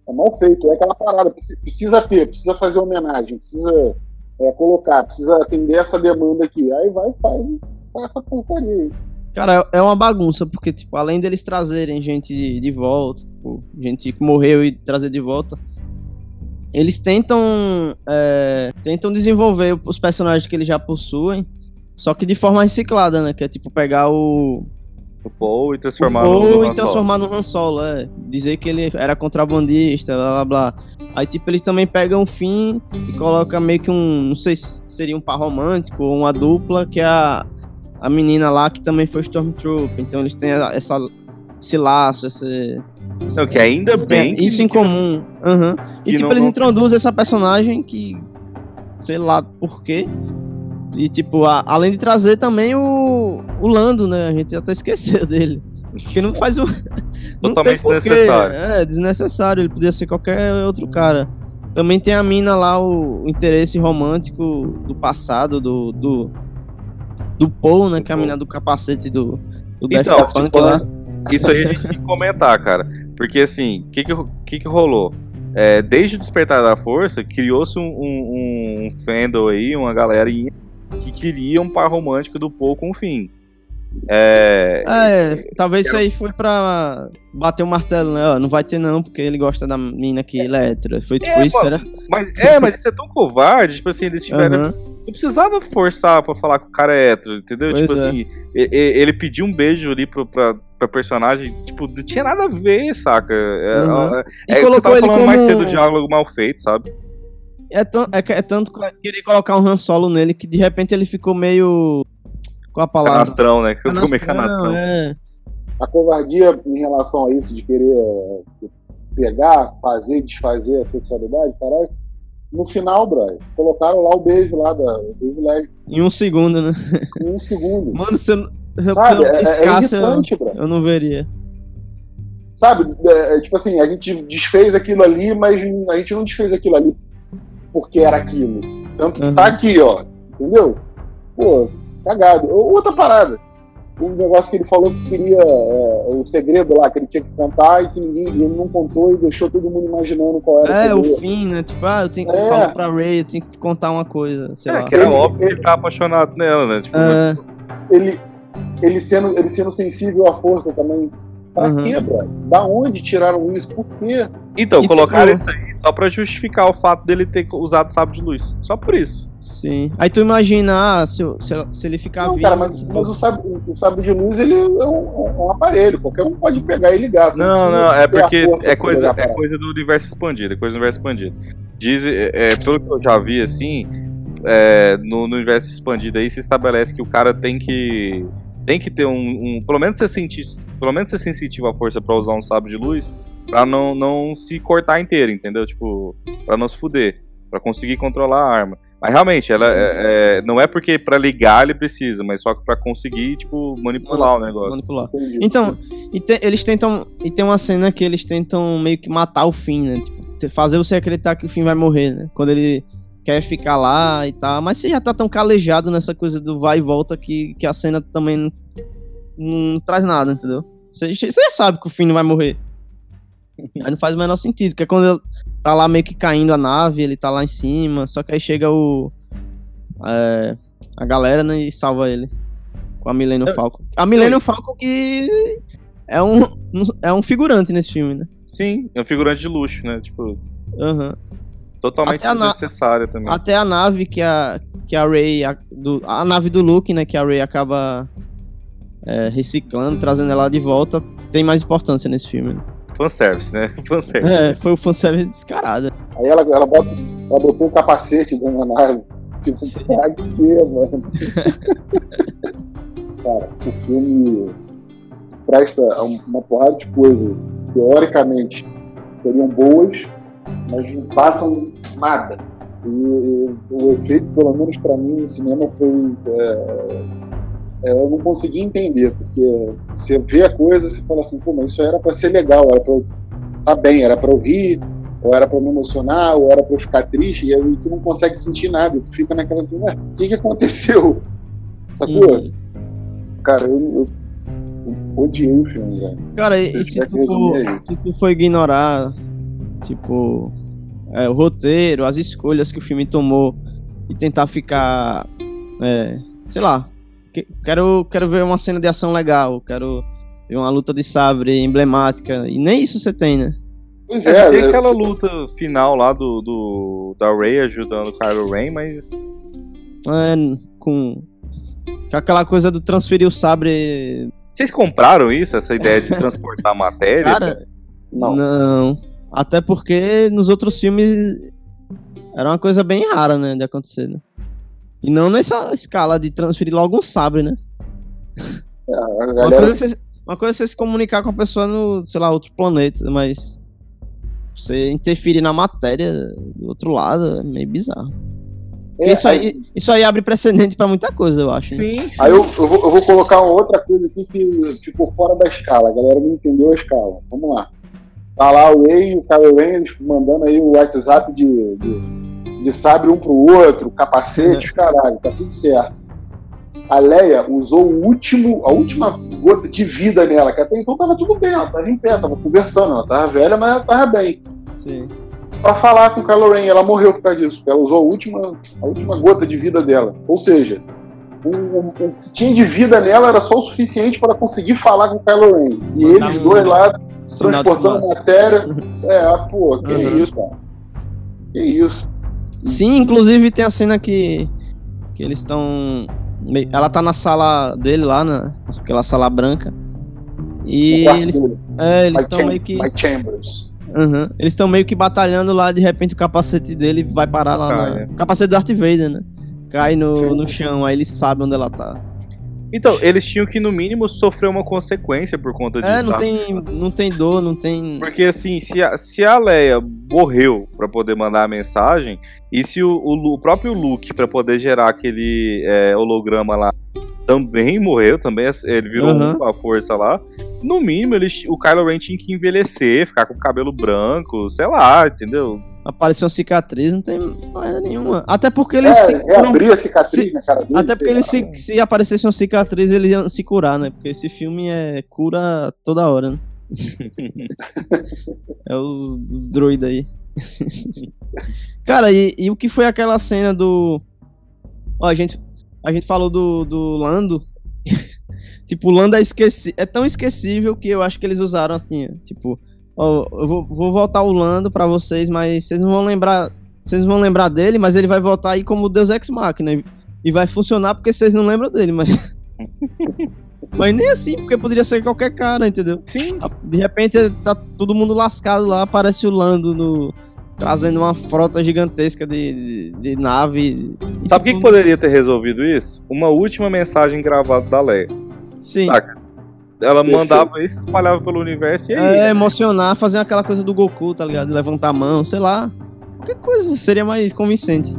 É mal feito. É aquela parada. Precisa ter, precisa fazer homenagem, precisa é, colocar, precisa atender essa demanda aqui. Aí vai faz essa porcaria aí. Cara, é uma bagunça, porque, tipo, além deles trazerem gente de, de volta, tipo, gente que morreu e trazer de volta, eles tentam é, tentam desenvolver os personagens que eles já possuem, só que de forma reciclada, né? Que é tipo pegar o. O Paul e transformar o Paul no, e transformar no Han Solo, é. Dizer que ele era contrabandista, blá blá blá. Aí, tipo, eles também pegam o fim e colocam meio que um. Não sei se seria um par romântico ou uma dupla, que é a, a menina lá que também foi Stormtrooper. Então eles têm essa, esse laço, esse. Não, que ainda bem. Que, isso em comum. Uhum. E tipo, eles não... introduzem essa personagem que. Sei lá por quê. E, tipo, a, além de trazer também o, o Lando, né? A gente até esqueceu dele. Porque não faz o. Totalmente desnecessário. É, desnecessário. Ele podia ser qualquer outro cara. Também tem a mina lá, o, o interesse romântico do passado, do. do, do Paul, né? Que é a mina do capacete do, do então, Daft Punk tipo, lá. Isso aí a gente tem que comentar, cara. Porque assim, o que que, que que rolou? É, desde o Despertar da Força, criou-se um, um, um fandom aí, uma galera que queria um par romântico do Paul com o Finn. É, é talvez isso aí foi pra bater o martelo, né? Ó, não vai ter não, porque ele gosta da mina que ele é hétero. Foi tipo é, isso, era? Mas, é, mas isso é tão covarde, tipo assim, eles tiveram... Uhum. Não precisava forçar pra falar que o cara é hétero, entendeu? Pois tipo é. assim, ele, ele pediu um beijo ali pro, pra, pra personagem, tipo, não tinha nada a ver, saca? É, uhum. é, é colocou eu tava falando como... mais cedo de algo mal feito, sabe? É, é, é tanto que querer colocar um Han Solo nele que de repente ele ficou meio. Com a palavra. Canastrão, né? Canastrão, comer canastrão. É. A covardia em relação a isso, de querer eh, pegar, fazer, desfazer a sexualidade, caralho. No final, brother, colocaram lá o beijo lá da o beijo lésbico. Em um segundo, né? Em um segundo. Mano, se eu, Sabe, é, escasse, é irritante, eu, eu não veria. Sabe, é, é, tipo assim, a gente desfez aquilo ali, mas a gente não desfez aquilo ali porque era aquilo. Tanto que uhum. tá aqui, ó. Entendeu? Pô, cagado. Outra parada. Um negócio que ele falou que queria. É, o segredo lá, que ele tinha que contar e que ninguém ele não contou e deixou todo mundo imaginando qual era é, o É, o fim, né? Tipo, ah, eu tenho que é. falar pra Ray, eu tenho que contar uma coisa. Sei é, lá. que era ele, óbvio ele, que ele tá apaixonado nela, né? Tipo, é. ele, ele, sendo, ele sendo sensível à força também. Pra uhum. quê, bro? Da onde tiraram isso? Por quê? Então, e colocaram tipo, isso aí só pra justificar o fato dele ter usado sábio de luz. Só por isso. Sim. Aí tu imagina, ah, se, se, se ele ficar não, vivo. Cara, mas, tipo... mas o, sábio, o sábio de luz ele é um, um, aparelho. Qualquer um pode pegar e ligar. Não, não, é porque é coisa, é coisa do universo expandido. É coisa do universo expandido. Diz, é, é, pelo que eu já vi, assim, é, no, no universo expandido aí se estabelece que o cara tem que tem que ter um, um pelo menos ser sensitivo, pelo menos ser sensitivo à força para usar um sábio de luz pra não, não se cortar inteiro, entendeu? Tipo, pra não se fuder, pra conseguir controlar a arma. Mas realmente, ela é, é, não é porque para ligar ele precisa, mas só para conseguir, tipo, manipular o negócio. Manipular. Então, e te, eles tentam. E tem uma cena que eles tentam meio que matar o fim, né? Tipo, fazer você acreditar que o fim vai morrer, né? Quando ele quer ficar lá e tal. Mas você já tá tão calejado nessa coisa do vai e volta que, que a cena também não, não traz nada, entendeu? Você, você já sabe que o fim não vai morrer. Aí não faz o menor sentido, porque quando ele tá lá meio que caindo a nave, ele tá lá em cima, só que aí chega o. É, a galera né, e salva ele. Com a Millennium Falcon. A Millennium Falcon que é um, é um figurante nesse filme, né? Sim, é um figurante de luxo, né? Tipo. Aham. Totalmente Até desnecessária também. Até a nave que a, que a Ray. A, do, a nave do Luke, né? Que a Ray acaba é, reciclando, trazendo ela de volta, tem mais importância nesse filme. né? Fanservice, né? Fanservice. É, foi o fanservice descarado. Aí ela, ela, bota, ela botou o capacete dentro da nave. Tipo, Sim. pra quê, mano? Cara, o filme presta a um- uma porrada de coisas que, teoricamente, seriam boas, mas não passam nada. E, e o efeito, pelo menos pra mim, no cinema foi. é, é, eu não consegui entender, porque você vê a coisa e você fala assim, pô, mas isso era pra ser legal, era pra eu tá bem, era pra eu rir, ou era pra eu me emocionar, ou era pra eu ficar triste, e aí tu não consegue sentir nada, tu fica naquela ué, o que que aconteceu? Sacou? Hum. Cara, eu, eu, odiei o filme, velho. Cara, e, e se tu for, se tu for ignorar, tipo, é, o roteiro, as escolhas que o filme tomou e tentar ficar, é, sei lá, que- quero, quero ver uma cena de ação legal, quero ver uma luta de sabre emblemática, e nem isso você tem, né? Pois É, é, tem é, aquela luta final lá do, do da Rey ajudando o Kylo Ren, mas É, com, com aquela coisa do transferir o sabre, vocês compraram isso, essa ideia de transportar matéria? cara, Não. não. Até porque nos outros filmes era uma coisa bem rara, né, de acontecer, né? E não nessa escala de transferir logo um sabre, né? A Uma galera coisa, é você, uma coisa é você se comunicar com a pessoa no, sei lá, outro planeta, mas você interferir na matéria do outro lado é meio bizarro. É, isso, aí, isso aí abre precedente pra muita coisa, eu acho. né? Sim, sim. Aí eu, eu, vou, eu vou colocar uma outra coisa aqui que ficou fora da escala. A galera não entendeu a escala. Vamos lá. Tá lá o Way e o Kylo Ren eles mandando aí o WhatsApp de, de, de sabre um pro outro, capacete, os caralho, tá tudo certo. A Leia usou o último, a última gota de vida nela, que até então tava tudo bem, ela tava em pé, tava conversando, ela tava velha, mas ela tava bem. Sim. Pra falar com o Kylo Ren, ela morreu por causa disso, ela usou a última, a última gota de vida dela. Ou seja, o, que tinha de vida nela era só o suficiente para conseguir falar com o Kylo Ren. E eles um dois lá transportando matéria. É, pô, que Uhum. isso, cara. Que isso. Sim, inclusive tem a cena que, que eles estão. Ela tá na sala dele lá, na, naquela sala branca. E eles é, estão meio que. My Chambers. Uhum. Eles estão meio que batalhando lá, de repente o capacete dele vai parar lá. Na- é. O capacete do Darth Vader, né? Cai no, Sim. no chão, aí eles sabem onde ela tá. Então, eles tinham que, no mínimo, sofrer uma consequência por conta disso. É, não sabe? tem, não tem dor, não tem. Porque assim, se a, se a Leia morreu pra poder mandar a mensagem, e se o, o o próprio Luke, pra poder gerar aquele é, holograma lá, também morreu, também é- ele virou Uhum. um com a força lá, no mínimo eles, o Kylo Ren tinha que envelhecer, ficar com o cabelo branco, sei lá, entendeu? Apareceu uma cicatriz, não tem merda nenhuma. Até porque eles É, se é curam. abrir a cicatriz se- na cara dele. Até porque eles se, se aparecesse uma cicatriz, eles iam se curar, né? Porque esse filme é cura toda hora, né? é os, os droids aí. Cara, e, e o que foi aquela cena do. Ó, a gente, a gente falou do, do Lando. tipo, o Lando é, esqueci... é tão esquecível que eu acho que eles usaram assim, tipo, eu vou, vou voltar o Lando pra vocês, mas vocês não vão lembrar. Vocês não vão lembrar dele, mas ele vai voltar aí como Deus Ex Machina. E- E vai funcionar porque vocês não lembram dele, mas. mas nem assim, porque poderia ser qualquer cara, entendeu? Sim. De repente tá todo mundo lascado lá, aparece o Lando no, trazendo uma frota gigantesca de, de, de nave. Sabe o que, que poderia ter resolvido isso? Uma última mensagem gravada da Leia. Sim. Saca? Ela Perfeito. mandava isso, espalhava pelo universo e aí. É, emocionar, fazer aquela coisa do Goku, tá ligado? Levantar a mão, sei lá. Qualquer coisa seria mais convincente.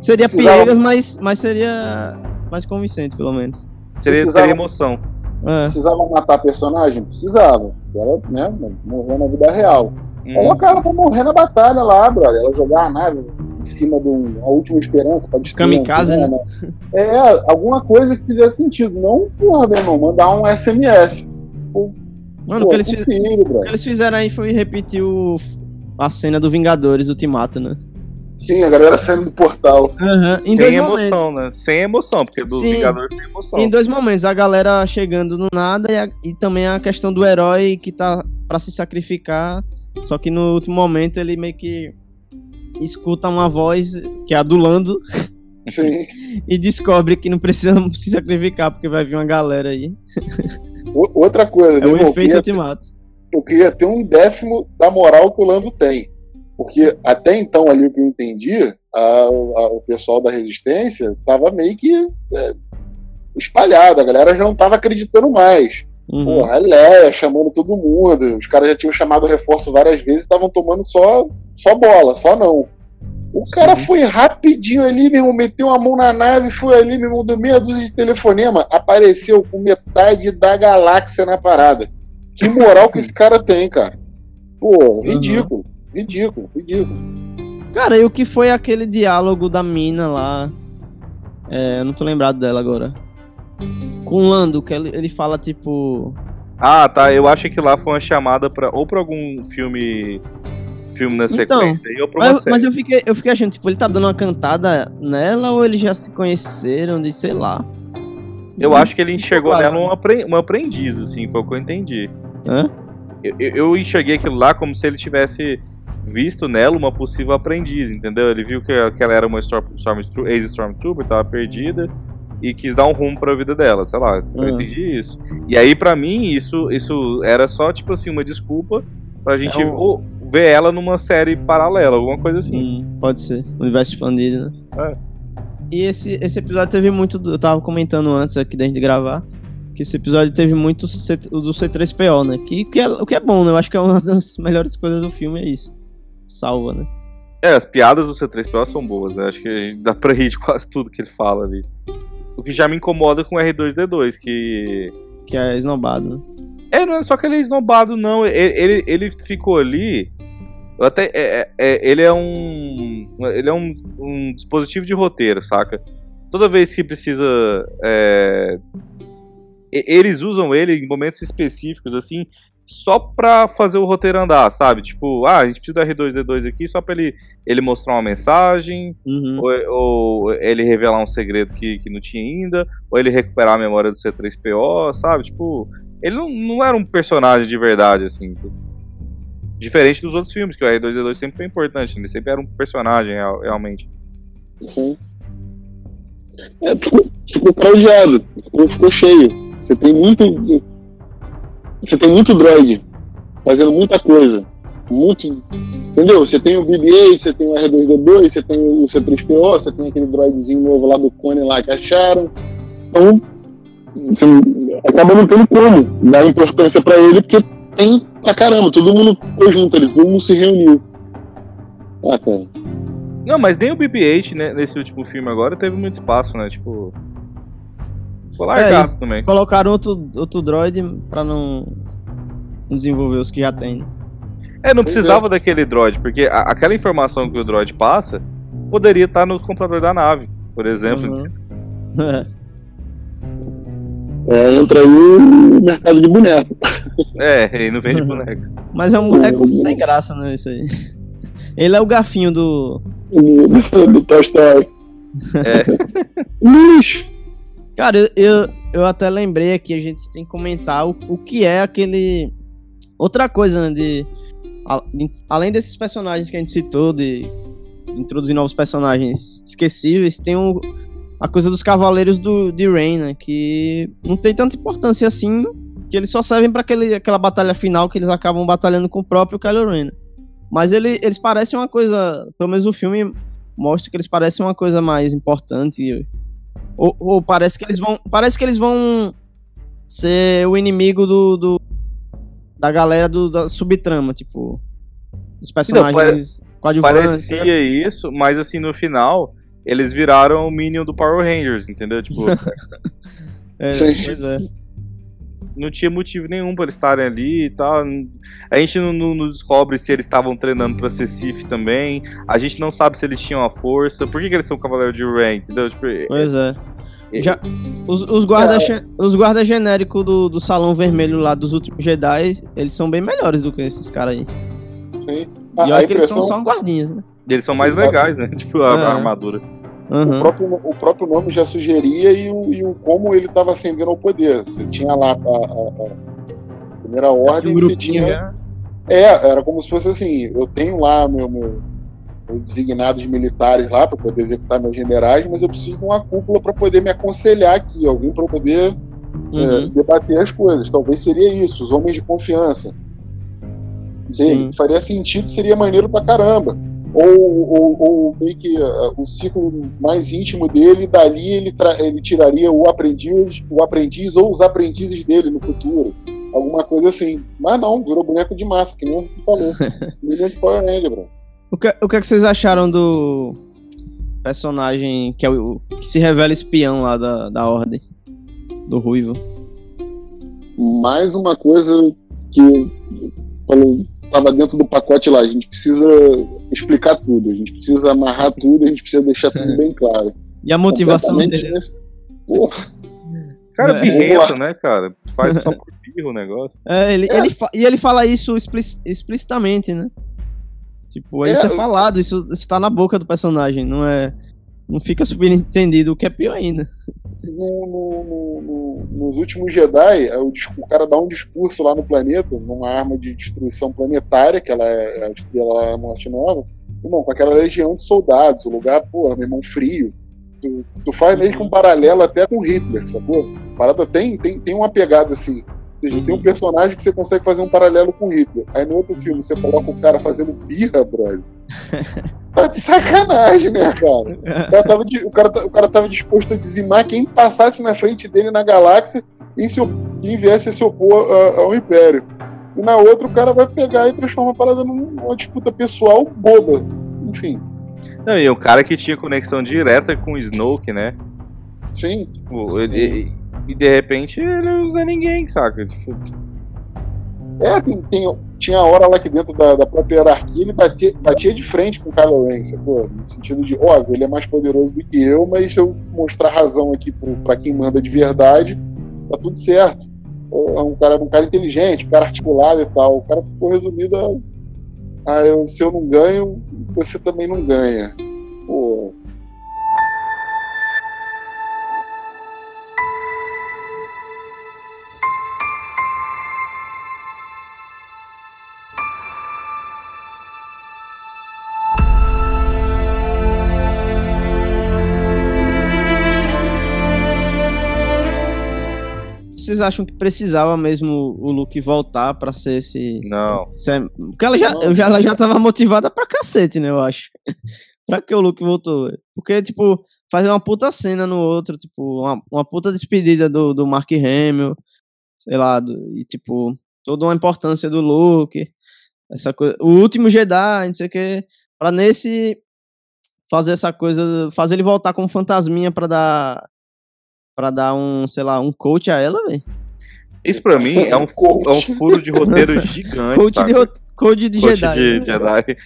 Seria Precisava- piegas, mas, mas seria mais convincente, pelo menos. seria, precisava- emoção. É. Precisava matar a personagem? Precisava. Ela, né, morreu na vida real. Hum. Coloca ela pra morrer na batalha lá, brother. Ela jogar a nave em cima de um- a última esperança pra destruir. Kamikaze, a antena. É, alguma coisa que fizesse sentido. Não, porra, meu irmão, mandar um SMS. Mano, Pô, o que eles, filho, o que eles fizeram aí foi repetir o, a cena do Vingadores Ultimato, né? Sim, a galera saindo do portal. Uhum. Sem emoção, momentos. né? Sem emoção, porque do Sim. Vingadores tem emoção. Em dois momentos, a galera chegando no nada e, a, e também a questão do herói que tá para se sacrificar. Só que no último momento ele meio que escuta uma voz que é a do Lando. Sim. e descobre que não precisa se sacrificar, porque vai vir uma galera aí. Outra coisa, é o efeito ultimato. Eu queria ter um décimo da moral que o Lando tem. Porque até então, ali o que eu entendi, a, a, o pessoal da resistência estava meio que é, espalhado, a galera já não estava acreditando mais. Uhum. Porra, a Leia chamando todo mundo, os caras já tinham chamado reforço várias vezes estavam tomando só, só bola, só não. O Sim. cara foi rapidinho ali, meu irmão, meteu a mão na nave, foi ali, meu irmão, deu meia dúzia de telefonema, apareceu com metade da galáxia na parada. Que moral que esse cara tem, cara. Pô, ridículo. Uhum. Ridículo, ridículo. Cara, e o que foi aquele diálogo da mina lá? É, eu não tô lembrado dela agora. Com o Lando, que ele, ele fala tipo. Ah, tá. Eu acho que lá foi uma chamada para ou pra algum filme. Filme na então, sequência então, ou pra uma mas, série. mas eu fiquei, eu fiquei achando, tipo, ele tá dando uma cantada nela ou eles já se conheceram de sei lá. Eu acho que ele enxergou claro. nela uma aprendiz, assim, foi o que eu entendi. Hã? Eu, eu enxerguei aquilo lá como se ele tivesse visto nela uma possível aprendiz, entendeu? Ele viu que, que ela era uma ex-Stormtrooper, estava perdida e quis dar um rumo para a vida dela, sei lá, eu uhum. entendi isso. E aí para mim isso isso era só tipo assim uma desculpa pra gente é um... ver ela numa série paralela, alguma coisa assim. Hum, pode ser, universo expandido, né? É. E esse, esse episódio teve muito, eu tava comentando antes aqui da gente gravar, que esse episódio teve muito do C3PO, né? Que, que é, o que é bom, né? Eu acho que é uma das melhores coisas do filme, é isso salva, né? É, as piadas do C3PO são boas, né? Acho que dá pra rir de quase tudo que ele fala ali. O que já me incomoda com o R2D2, que. Que é esnobado, né? É, não só que ele é esnobado, não. Ele, ele, ele ficou ali. Até, é, é, é, ele é um. Ele é um, um, dispositivo de roteiro, saca? Toda vez que precisa. É, eles usam ele em momentos específicos, assim, só pra fazer o roteiro andar, sabe? Tipo, ah, a gente precisa do R2D2 aqui só pra ele, ele mostrar uma mensagem, uhum. ou, ou, ele revelar um segredo que, que não tinha ainda, ou ele recuperar a memória do C3PO, sabe? Tipo, ele não, não era um personagem de verdade, assim. Diferente dos outros filmes, que o R2D2 sempre foi importante, ele sempre era um personagem, realmente. Sim. É, ficou, ficou ficou cheio. Você tem muito você tem muito droid fazendo muita coisa. Muito. Entendeu? Você tem o BB-8, você tem o R2D2, você tem o C3PO, você tem aquele droidzinho novo lá do Cone lá que acharam. Então, você acaba não tendo como dar importância para ele, porque tem pra caramba. Todo mundo foi junto ali, todo mundo se reuniu. Ah, cara. Não, mas nem o BB-8 né, nesse último filme agora teve muito espaço, né? Tipo. Ficou largado é, também. Colocaram outro, outro droid pra não desenvolver os que já tem. Né? É, não precisava é. daquele droid, porque a, aquela informação que o droid passa poderia estar no computador da nave, por exemplo. Uhum. É. entra aí o mercado de boneco. É, ele não vende boneco. Mas é um boneco sem graça, né? Isso aí. Ele é o gafinho do. do Toy Story. É. Lixo! Cara, eu, eu até lembrei aqui, a gente tem que comentar o, o que é aquele. Outra coisa, né? De, de, além desses personagens que a gente citou, de, de introduzir novos personagens esquecíveis, tem o, a coisa dos Cavaleiros do, de Rain, né? Que não tem tanta importância assim, que eles só servem para aquela batalha final que eles acabam batalhando com o próprio Kylo Ren. Mas ele, eles parecem uma coisa, pelo menos o filme mostra que eles parecem uma coisa mais importante ou, ou, parece que eles vão. Parece que eles vão ser o inimigo do. do da galera do, da subtrama, tipo. Os personagens Não, Parecia né? isso, mas assim, no final, eles viraram o Minion do Power Rangers, entendeu? Tipo. é, Sim. pois é não tinha motivo nenhum para eles estarem ali e tal. A gente não, não, não descobre se eles estavam treinando para ser Sith também. A gente não sabe se eles tinham a força. Por que, que eles são Cavaleiro de Ren, entendeu? Tipo, pois é. é. Já, os, os guardas é. os guarda genéricos do, do Salão Vermelho lá dos últimos Jedi, eles são bem melhores do que esses caras aí. Sim. e olha que eles são só guardinhas, né? Eles são mais legais, né? Tipo, a, a armadura. Uhum. O, próprio, o próprio nome já sugeria e o, e o como ele estava ascendendo ao poder. Você tinha lá a, a, a primeira ordem, um você tinha. Já. É, era como se fosse assim: eu tenho lá meu, meu, meus designados militares lá para poder executar meus generais, mas eu preciso de uma cúpula para poder me aconselhar aqui, alguém para poder é, uhum. é, debater as coisas. Talvez seria isso, os homens de confiança. Dele. Faria sentido, seria maneiro pra caramba ou, ou, ou meio que uh, o ciclo mais íntimo dele, dali ele, ele tiraria o aprendiz, o aprendiz ou os aprendizes dele no futuro. Alguma coisa assim. Mas não, virou boneco de massa, que nem o falou. Menino de Power Ranger, bro. O que, o que, é que vocês acharam do personagem que, é o, que se revela espião lá da, da Ordem? Do Ruivo. Mais uma coisa que falou estava dentro do pacote lá. A gente precisa explicar tudo, a gente precisa amarrar tudo, a gente precisa deixar tudo bem claro. E a motivação dele? Nesse... Porra. Cara, é. birrento, né, cara? Faz só por birro o negócio. É, ele, é. Ele e ele fala isso explicitamente, né? Tipo, isso é, é falado, isso está na boca do personagem, não é. Não fica subentendido, o que é pior ainda no, no, no, nos últimos Jedi, é o, o, cara dá um discurso lá no planeta, numa arma de destruição planetária, que ela é a estrela é Morte Nova, irmão, com aquela legião de soldados, o lugar, pô, meu irmão, frio. Tu, tu faz meio que um paralelo até com Hitler, sacou? A parada tem, tem, tem uma pegada assim. Ou seja, tem um personagem que você consegue fazer um paralelo com Hitler. Aí no outro filme você coloca o cara fazendo birra, brother. Tá de sacanagem, né, cara? O cara, tava, o, cara, o cara tava disposto a dizimar quem passasse na frente dele na galáxia e se, quem viesse a se opor ao Império. E na outra o cara vai pegar e transforma a parada numa disputa pessoal boba. Enfim. Não, e um cara que tinha conexão direta com o Snoke, né? Sim. Tipo, ele, e de repente ele não usa ninguém, saca? Tipo... É, tem, tem, tinha hora lá que dentro da, da própria hierarquia ele batia, batia de frente com o Kylo Ren, sacou? No sentido de, óbvio, ele é mais poderoso do que eu, mas se eu mostrar razão aqui para quem manda de verdade, tá tudo certo. É um cara, um cara inteligente, um cara articulado e tal. O cara ficou resumido a, a se eu não ganho, você também não ganha. Pô, vocês acham que precisava mesmo o Luke voltar pra ser esse. Não. Esse... Porque ela já, eu já, ela já tava motivada pra cacete, né? Eu acho. pra que o Luke voltou? Porque, tipo, fazer uma puta cena no outro, tipo, uma, uma puta despedida do, do Mark Hamill, sei lá, do, e, tipo, toda uma importância do Luke, essa coisa. O último Jedi, não sei o que. Pra nesse. Fazer essa coisa. Fazer ele voltar como fantasminha pra dar para dar um, sei lá, um coach a ela, velho. Isso pra mim é um, é um furo de roteiro gigante. coach, de, coach de coach Jedi. De Jedi.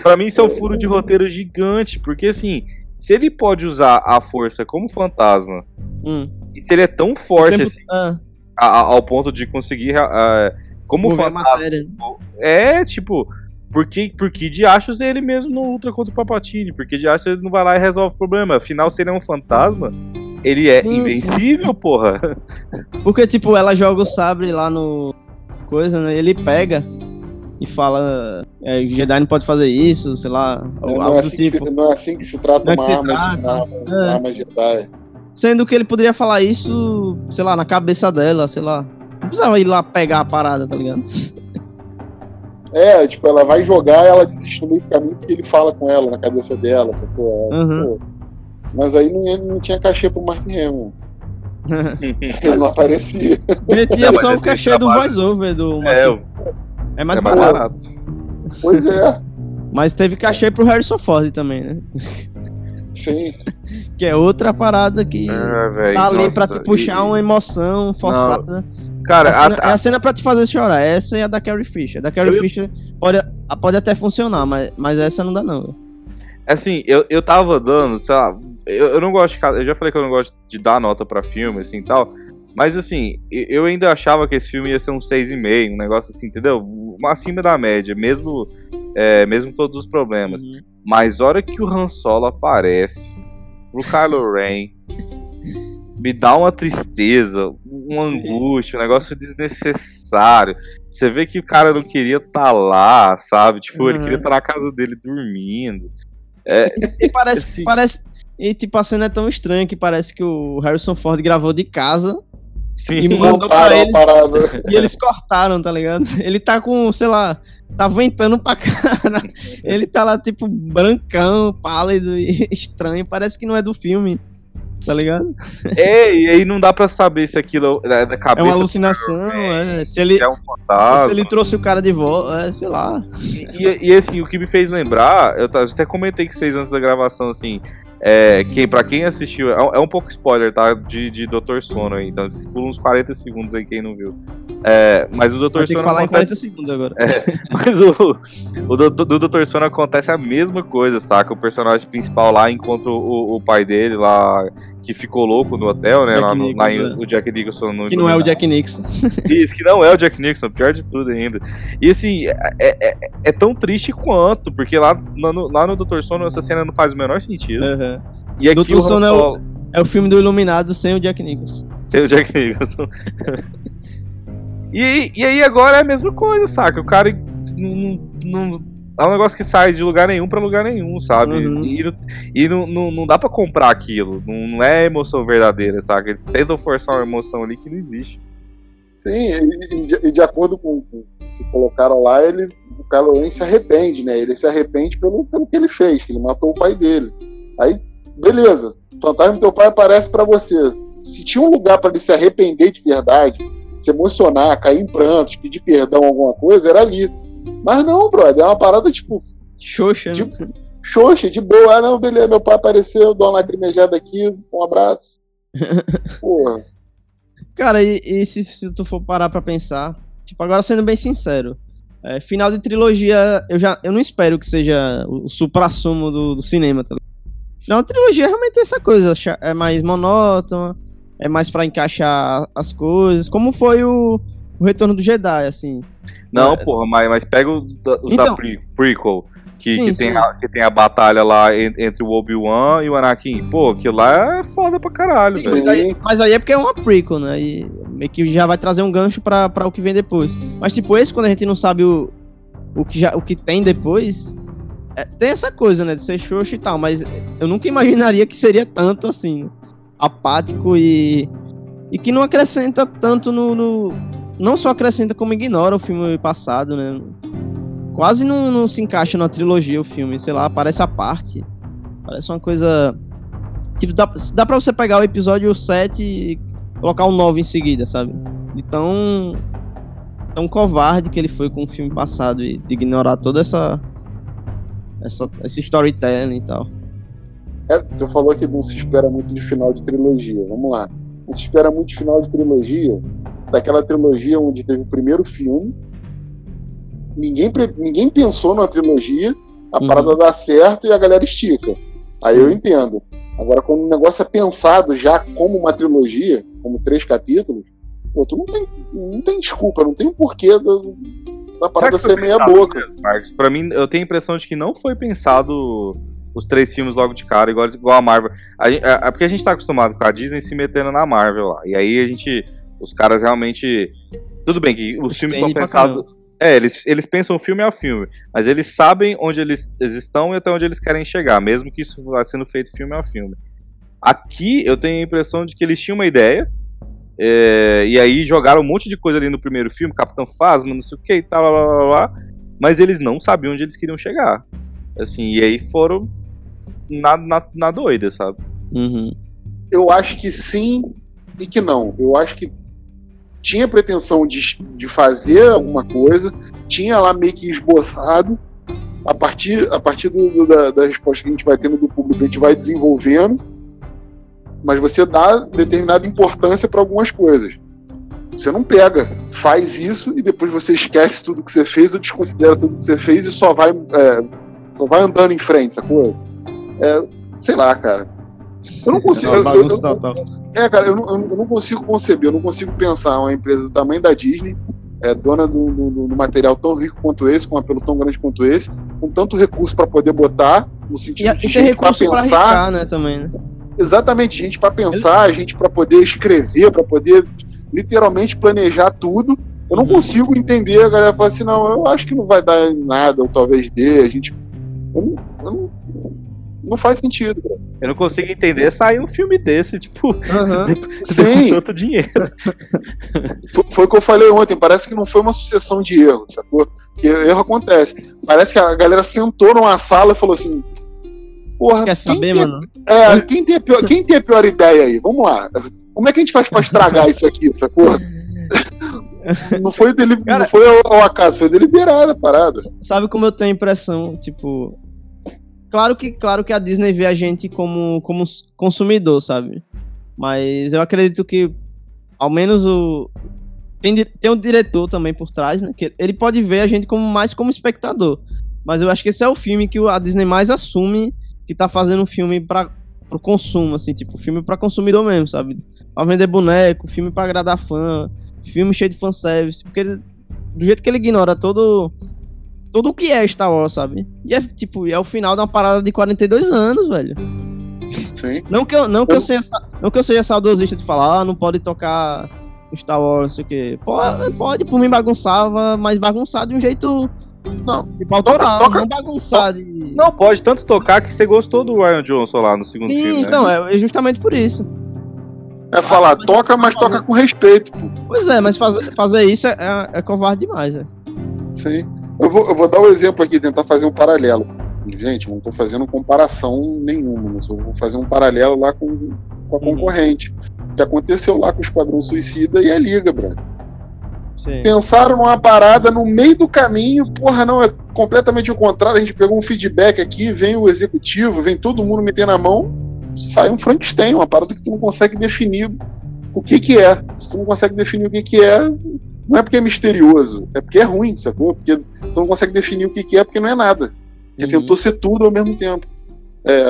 pra mim isso é um furo de roteiro gigante, porque assim, se ele pode usar a força como fantasma, hum. e se ele é tão forte tempo, assim, ah. a, a, ao ponto de conseguir. Uh, como Mover fantasma. É, tipo, por que, por que de achos ele mesmo não luta contra o Papatini? Porque de achos ele não vai lá e resolve o problema. Afinal, se ele é um fantasma, ele é sim, invencível, sim. porra. Porque, tipo, ela joga o sabre lá no. Coisa, né? Ele pega e fala. É, o Jedi não pode fazer isso, sei lá. É, não, é assim tipo. se, não, é assim que se trata não é uma, arma, trata. Uma, uma é. arma Jedi. Sendo que ele poderia falar isso, sei lá, na cabeça dela, sei lá. Não precisava ir lá pegar a parada, tá ligado? É, tipo, ela vai jogar ela desiste no meio do caminho porque ele fala com ela na cabeça dela, sacou? Uhum. Mas aí não, não tinha cachê pro Mark Hamill. ele não aparecia. Metia só o cachê do voice-over do Mark. É, é mais, é mais barato. barato. Pois é. Mas teve cachê pro Harrison Ford também, né? Sim. que é outra parada que é, véio, tá ali nossa, pra te puxar e... uma emoção forçada. Não. Cara, a cena, a, a... é a cena pra te fazer chorar. Essa é a da Carrie Fisher. A da Carrie eu... Fisher pode, pode até funcionar, mas, mas essa não dá, não. Assim, eu, eu tava dando, sei lá, eu, eu não gosto de. Eu já falei que eu não gosto de dar nota pra filme, assim tal. Mas assim, eu ainda achava que esse filme ia ser um 6,5, um negócio assim, entendeu? Acima da média, mesmo é, mesmo todos os problemas. Uhum. Mas hora que o Han Solo aparece pro Kylo Ren, me dá uma tristeza, uma angústia, um negócio desnecessário. Você vê que o cara não queria estar tá lá, sabe? Tipo, uhum. ele queria estar tá na casa dele dormindo. É, e parece, assim, parece. E tipo, a cena é tão estranha que parece que o Harrison Ford gravou de casa. Sim, e mandou pra ele, E eles cortaram, tá ligado? Ele tá com, sei lá, tá ventando pra cara. Ele tá lá, tipo, brancão, pálido e estranho. Parece que não é do filme tá ligado? É, e aí não dá pra saber se aquilo é da cabeça. É uma alucinação, é. Se ele, é um se ele trouxe o cara de volta, é, sei lá. E, e, assim, o que me fez lembrar, eu até comentei que vocês antes da gravação, assim, é, quem, pra quem assistiu, é, é, um pouco spoiler, tá? De, de Doutor Sono aí, então pula uns 40 segundos aí quem não viu. É, mas o Doutor Sono. Falar acontece... em 40 segundos agora. É, mas o, o do, do Doutor Sono acontece a mesma coisa, saca? O personagem principal lá encontra o, o pai dele lá, que ficou louco no hotel, né? lá, no, lá em, é. o Jack Nicholson no Que não é o Jack Nixon. Isso, que não é o Jack Nixon, pior de tudo ainda. E assim, é, é, é, é tão triste quanto, porque lá no, lá no Doutor Sono essa cena não faz o menor sentido. Uhum. E aqui Doutor o Sono Solo... é, o, é o filme do Iluminado sem o Jack Nicholson. Sem o Jack Nicholson. e, e aí agora é a mesma coisa, saca? O cara não, não é um negócio que sai de lugar nenhum para lugar nenhum, sabe? Uhum. E, e não, não, não, dá para comprar aquilo. Não, não é emoção verdadeira, sabe? Eles tentam forçar uma emoção ali que não existe. Sim, e, de, e de acordo com o que colocaram lá, ele, o Kylo se arrepende, né? Ele se arrepende pelo, pelo que ele fez, que ele matou o pai dele. Aí, beleza, o fantasma do teu pai aparece para você. Se tinha um lugar para ele se arrepender de verdade, se emocionar, cair em prantos, pedir perdão, alguma coisa, era ali. Mas não, brother, é uma parada tipo. Xoxa, de, né? Xoxa, de boa. Ah, não, beleza, meu pai apareceu, dou uma lacrimejada aqui, um abraço. Porra. Cara, e, e se, se, tu for parar pra pensar, tipo, agora sendo bem sincero, é, final de trilogia, eu já eu não espero que seja o supra-sumo do, do, cinema, tá Final de trilogia é realmente essa coisa, é mais monótona, é mais para encaixar as coisas, como foi o, o Retorno do Jedi, assim. Não, é... porra, mas, mas pega os da, os então, da pre prequel. Que, sim, que, tem a, que tem a batalha lá entre o Obi-Wan e o Anakin. Pô, aquilo lá é foda pra caralho, sim, mas, aí, mas aí é porque é uma prequel, né? E meio que já vai trazer um gancho pra, pra o que vem depois. Mas, tipo, esse, quando a gente não sabe o, o, que, já, o que tem depois, é, tem essa coisa, né? De ser xoxo e tal. Mas eu nunca imaginaria que seria tanto assim, apático e. E que não acrescenta tanto no, no não só acrescenta como ignora o filme passado, né? Quase não, não se encaixa na trilogia o filme, sei lá, parece a parte. Parece uma coisa. Tipo, dá, dá pra você pegar o episódio 7 e colocar o 9 em seguida, sabe? De tão. tão covarde que ele foi com o filme passado e de ignorar toda essa. essa esse storytelling e tal. É, você falou que não se espera muito de final de trilogia. Vamos lá. Não se espera muito de final de trilogia daquela trilogia onde teve o primeiro filme. Ninguém, ninguém pensou na trilogia, a uhum. parada dá certo e a galera estica. Aí Sim. eu entendo. Agora, quando o negócio é pensado já como uma trilogia, como três capítulos, pô, tu não tem, não tem desculpa, não tem um porquê da, da parada ser meia boca. Marcos, pra mim, eu tenho a impressão de que não foi pensado os três filmes logo de cara, igual, igual a Marvel. A, é porque a gente tá acostumado com a Disney se metendo na Marvel lá. E aí a gente os caras realmente. Tudo bem que os filmes são pensados. É, eles, eles pensam filme a filme, mas eles sabem onde eles, eles estão e até onde eles querem chegar, mesmo que isso vá sendo feito filme a filme. Aqui eu tenho a impressão de que eles tinham uma ideia, é, e aí jogaram um monte de coisa ali no primeiro filme, Capitão Phasma, não sei o que e tal, blá, blá, blá, mas eles não sabiam onde eles queriam chegar. Assim, e aí foram na, na, na doida, sabe? Uhum. Eu acho que sim e que não. Eu acho que tinha pretensão de, de fazer alguma coisa, tinha lá meio que esboçado. A partir, a partir do, do, da, da resposta que a gente vai tendo do público, a gente vai desenvolvendo, mas você dá determinada importância para algumas coisas. Você não pega, faz isso e depois você esquece tudo que você fez ou desconsidera tudo que você fez e só vai, é, só vai andando em frente, sacou? É, sei lá, cara. Eu não consigo. É eu, eu, é, cara, eu não, eu não consigo conceber, eu não consigo pensar uma empresa do tamanho da Disney é dona do, do, do, material tão rico quanto esse, com um apelo tão grande quanto esse, com tanto recurso para poder botar, no sentido e, de e gente para pensar. Arriscar, né, também, né? Exatamente, gente para pensar, gente para poder escrever, para poder literalmente planejar tudo. Eu não uhum. consigo entender a galera falar assim, não, eu acho que não vai dar nada, ou talvez dê, a gente. Eu não, eu não, não faz sentido. Cara. Eu não consigo entender sair um filme desse, tipo, uhum. Sim. tanto dinheiro. Foi, foi o que eu falei ontem, parece que não foi uma sucessão de erros, sacou? Porque erro acontece. Parece que a galera sentou numa sala e falou assim. Porra, Quer saber, tem, mano? É, quem tem, a pior, quem tem a pior ideia aí? Vamos lá. Como é que a gente faz pra estragar isso aqui, sacou? Não foi, dele, Cara, não foi ao, ao acaso, foi deliberada a parada. Sabe como eu tenho a impressão, tipo, Claro que, claro que a Disney vê a gente como, como consumidor, sabe? Mas eu acredito que, ao menos o. Tem, tem um diretor também por trás, né? Que ele pode ver a gente como mais como espectador. Mas eu acho que esse é o filme que a Disney mais assume que tá fazendo um filme para pro consumo, assim, tipo, filme para consumidor mesmo, sabe? Pra vender boneco, filme para agradar fã, filme cheio de fanservice. Porque ele, do jeito que ele ignora todo tudo o que é Star Wars, sabe? E é tipo, é o final de uma parada de 42 anos, velho. Sim. Não que eu, não que eu, seja, não que eu seja saudosista de falar, ah, não pode tocar Star Wars, não sei o quê. Pode, pode, por mim bagunçava, mas bagunçar de um jeito. Não. Tipo, autoral, toca, não bagunçar de. Não, pode tanto tocar que você gostou do Ryan Johnson lá no segundo Sim, filme. Né? então, né? é justamente por isso. É falar, ah, mas toca, mas fazer... toca com respeito, pô. Pois é, mas fazer, fazer isso é, é, é covarde demais, velho. Sim. Eu vou, eu vou dar um exemplo aqui, tentar fazer um paralelo. Gente, não estou fazendo comparação nenhuma, mas eu vou fazer um paralelo lá com, com a uhum. concorrente. O que aconteceu lá com o Esquadrão Suicida e a Liga, brother. Sim. Pensaram numa parada no meio do caminho, porra, não, é completamente o contrário. A gente pegou um feedback aqui, vem o executivo, vem todo mundo metendo a mão, sai um Frankenstein, uma parada que tu não consegue definir o que que é. Se tu não consegue definir o que que é, não é porque é misterioso, é porque é ruim, sacou? Porque tu não consegue definir o que, que é porque não é nada. Porque uhum. tentou ser tudo ao mesmo tempo. É,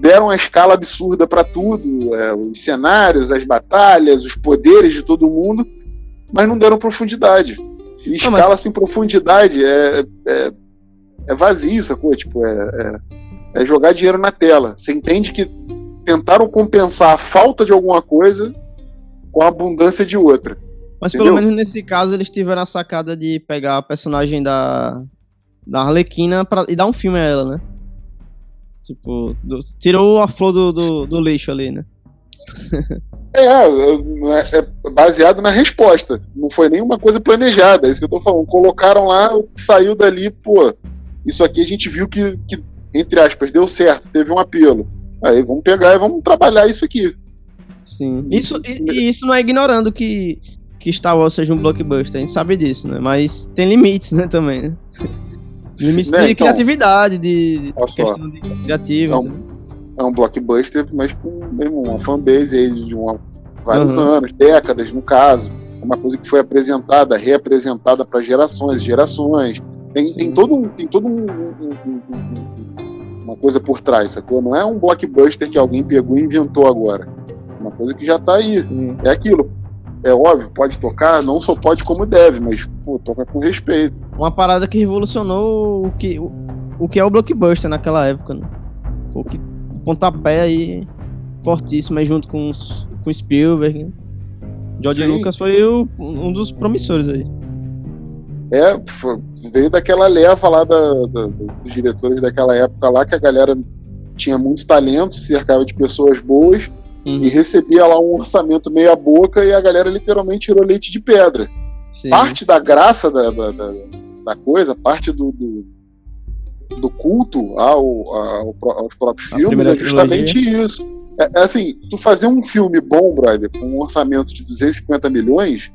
deram uma escala absurda para tudo, é, os cenários, as batalhas, os poderes de todo mundo, mas não deram profundidade. E não, escala mas... sem profundidade é, é, é, vazio, sacou? Tipo, é, é, é jogar dinheiro na tela. Você entende que tentaram compensar a falta de alguma coisa com a abundância de outra. Mas Entendeu? pelo menos nesse caso eles tiveram a sacada de pegar a personagem da, da Arlequina pra, e dar um filme a ela, né? Tipo, do, tirou a flor do, do, do, lixo ali, né? É, é, é, baseado na resposta. Não foi nenhuma coisa planejada, é isso que eu tô falando. Colocaram lá, saiu dali, pô. Isso aqui a gente viu que, que entre aspas, deu certo, teve um apelo. Aí vamos pegar e vamos trabalhar isso aqui. Sim. Isso, e, e isso não é ignorando que que Star Wars seja um blockbuster, a gente sabe disso, né? Mas tem limites, né, também, né? Limites né, de então, criatividade, de, questão de criativa. É um, é um, blockbuster, mas com mesmo, uma fanbase aí de uma, vários uhum. anos, décadas no caso. Uma coisa que foi apresentada, reapresentada para gerações e gerações. Tem, tem todo, um, tem todo um, um, uma coisa por trás, sacou? Não é um blockbuster que alguém pegou e inventou agora. É uma coisa que já está aí. É aquilo é óbvio, pode tocar, não só pode como deve, mas, pô, toca com respeito. Uma parada que revolucionou o que, o, o que é o blockbuster naquela época, né? O que pontapé aí fortíssimo aí junto com, os, com Spielberg. Né? George Sim. Lucas foi o, um dos promissores aí. É, foi, veio daquela leva lá da, da, dos diretores daquela época lá, que a galera tinha muito talento, se cercava de pessoas boas, uhum. e recebia lá um orçamento meia boca e a galera literalmente tirou leite de pedra. Sim. Parte da graça da, da, da, da coisa, parte do, do, do culto ao, ao, aos próprios a filmes é justamente trilogia. isso. É, é, assim, tu fazer um filme bom, brother, com um orçamento de 250 milhões,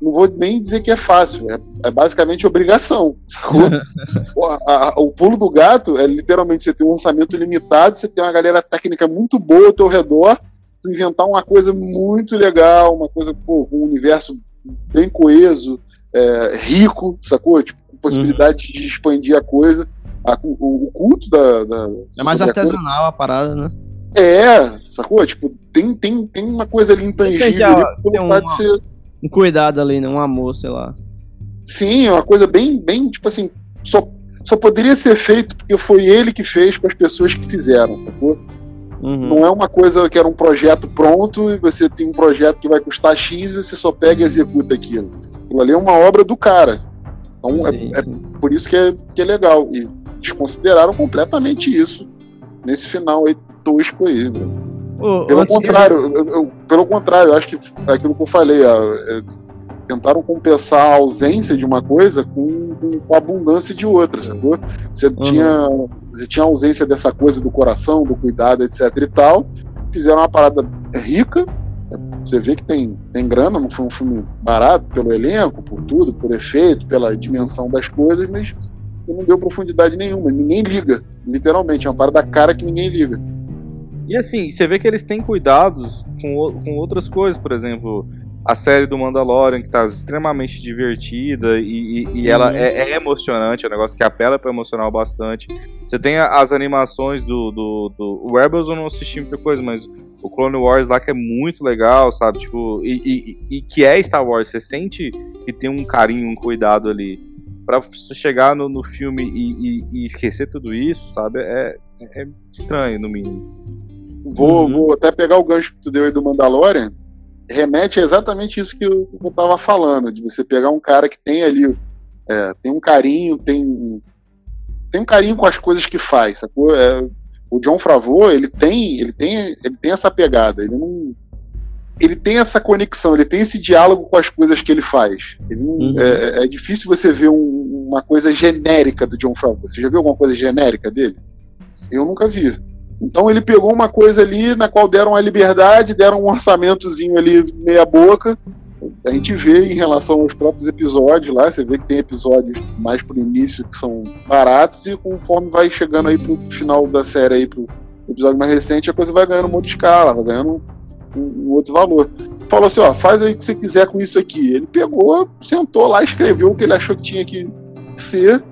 não vou nem dizer que é fácil, é, é basicamente obrigação. o, a, o pulo do gato é literalmente você ter um orçamento limitado, você tem uma galera técnica muito boa ao teu redor tu inventar uma coisa muito legal, uma coisa, pô, um universo bem coeso, é, rico, sacou? Tipo, com possibilidade uhum. de expandir a coisa. A, o, o, culto da, da É mais artesanal a, a, parada, né? É, sacou? Tipo, tem, tem, tem uma coisa ali intangível ali, tem uma, ser... um cuidado ali, né? Um amor, sei lá. Sim, é uma coisa bem, bem, tipo assim, só, só poderia ser feito porque foi ele que fez com as pessoas que fizeram, sacou? Uhum. Não é uma coisa que era um projeto pronto e você tem um projeto que vai custar X e você só pega e executa aquilo. Aquilo ali é uma obra do cara. Então é, sim, é, sim. é, por isso que é, que é legal. E desconsideraram completamente isso nesse final aí tosco aí, pelo contrário, eu, eu, pelo contrário, eu acho que aquilo que eu falei, é, tentaram compensar a ausência de uma coisa com, com a abundância de outra, sacou? Você, uhum. tinha, você tinha ausência dessa coisa do coração, do cuidado, etc e tal, fizeram uma parada rica, você vê que tem, tem grana, não foi um filme barato pelo elenco, por tudo, por efeito, pela dimensão das coisas, mas não deu profundidade nenhuma, ninguém liga, literalmente, é uma parada cara que ninguém liga. E assim, você vê que eles têm cuidados com, com outras coisas, por exemplo, a série do Mandalorian, que tá extremamente divertida e, e, e ela é, é, emocionante, é um negócio que apela para emocional bastante. Você tem as animações do, do, do. O Rebels eu não assisti muita coisa, mas o Clone Wars lá que é muito legal, sabe? Tipo, e, e, e que é Star Wars, você sente que tem um carinho, um cuidado ali. Pra você chegar no, no filme e, e, esquecer tudo isso, sabe? É, é estranho, no mínimo. Vou, uhum. vou até pegar o gancho que tu deu aí do Mandalorian. Remete a exatamente isso que eu, eu tava falando, de você pegar um cara que tem ali, é, tem um carinho, tem, tem um carinho com as coisas que faz, sacou? É, o John Favreau, ele tem, ele tem, ele tem essa pegada, ele não ele tem essa conexão, ele tem esse diálogo com as coisas que ele faz. Ele não, uhum. é, é, difícil você ver um, uma coisa genérica do John Favreau. Você já viu alguma coisa genérica dele? Eu nunca vi. Então ele pegou uma coisa ali na qual deram a liberdade, deram um orçamentozinho ali meia boca. A gente vê em relação aos próprios episódios lá, você vê que tem episódios mais pro início que são baratos e conforme vai chegando aí pro final da série aí pro episódio mais recente, a coisa vai ganhando outra escala, vai ganhando um, um outro valor. Falou assim, ó, faz aí o que você quiser com isso aqui. Ele pegou, sentou lá, escreveu o que ele achou que tinha que ser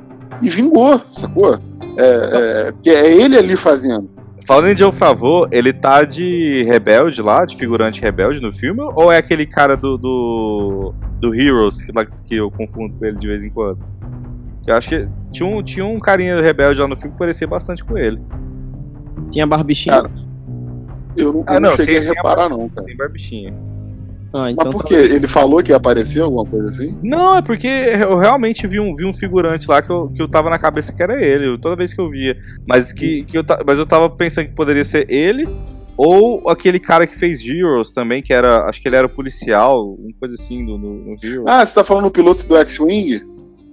e vingou, sacou? É, é, é ele ali fazendo. Falando em John Favreau, ele tá de rebelde lá, de figurante rebelde no filme? Ou é aquele cara do, do, do Heroes, que, que eu confundo com ele de vez em quando? Eu acho que tinha um, tinha um carinha rebelde lá no filme que parecia bastante com ele. Tinha barbichinha? Cara, eu não, ah, não, não cheguei a reparar não, cara. Tem barbichinha. Ah, então Mas por tá... quê? Ele falou que ia aparecer alguma coisa assim? Não, é porque eu realmente vi um, vi um figurante lá que eu, que eu tava na cabeça que era ele, toda vez que eu via. Mas, que, que eu, mas eu tava pensando que poderia ser ele ou aquele cara que fez Heroes também, que era. Acho que ele era policial, uma coisa assim no, no, Heroes. Ah, você tá falando do piloto do X-Wing?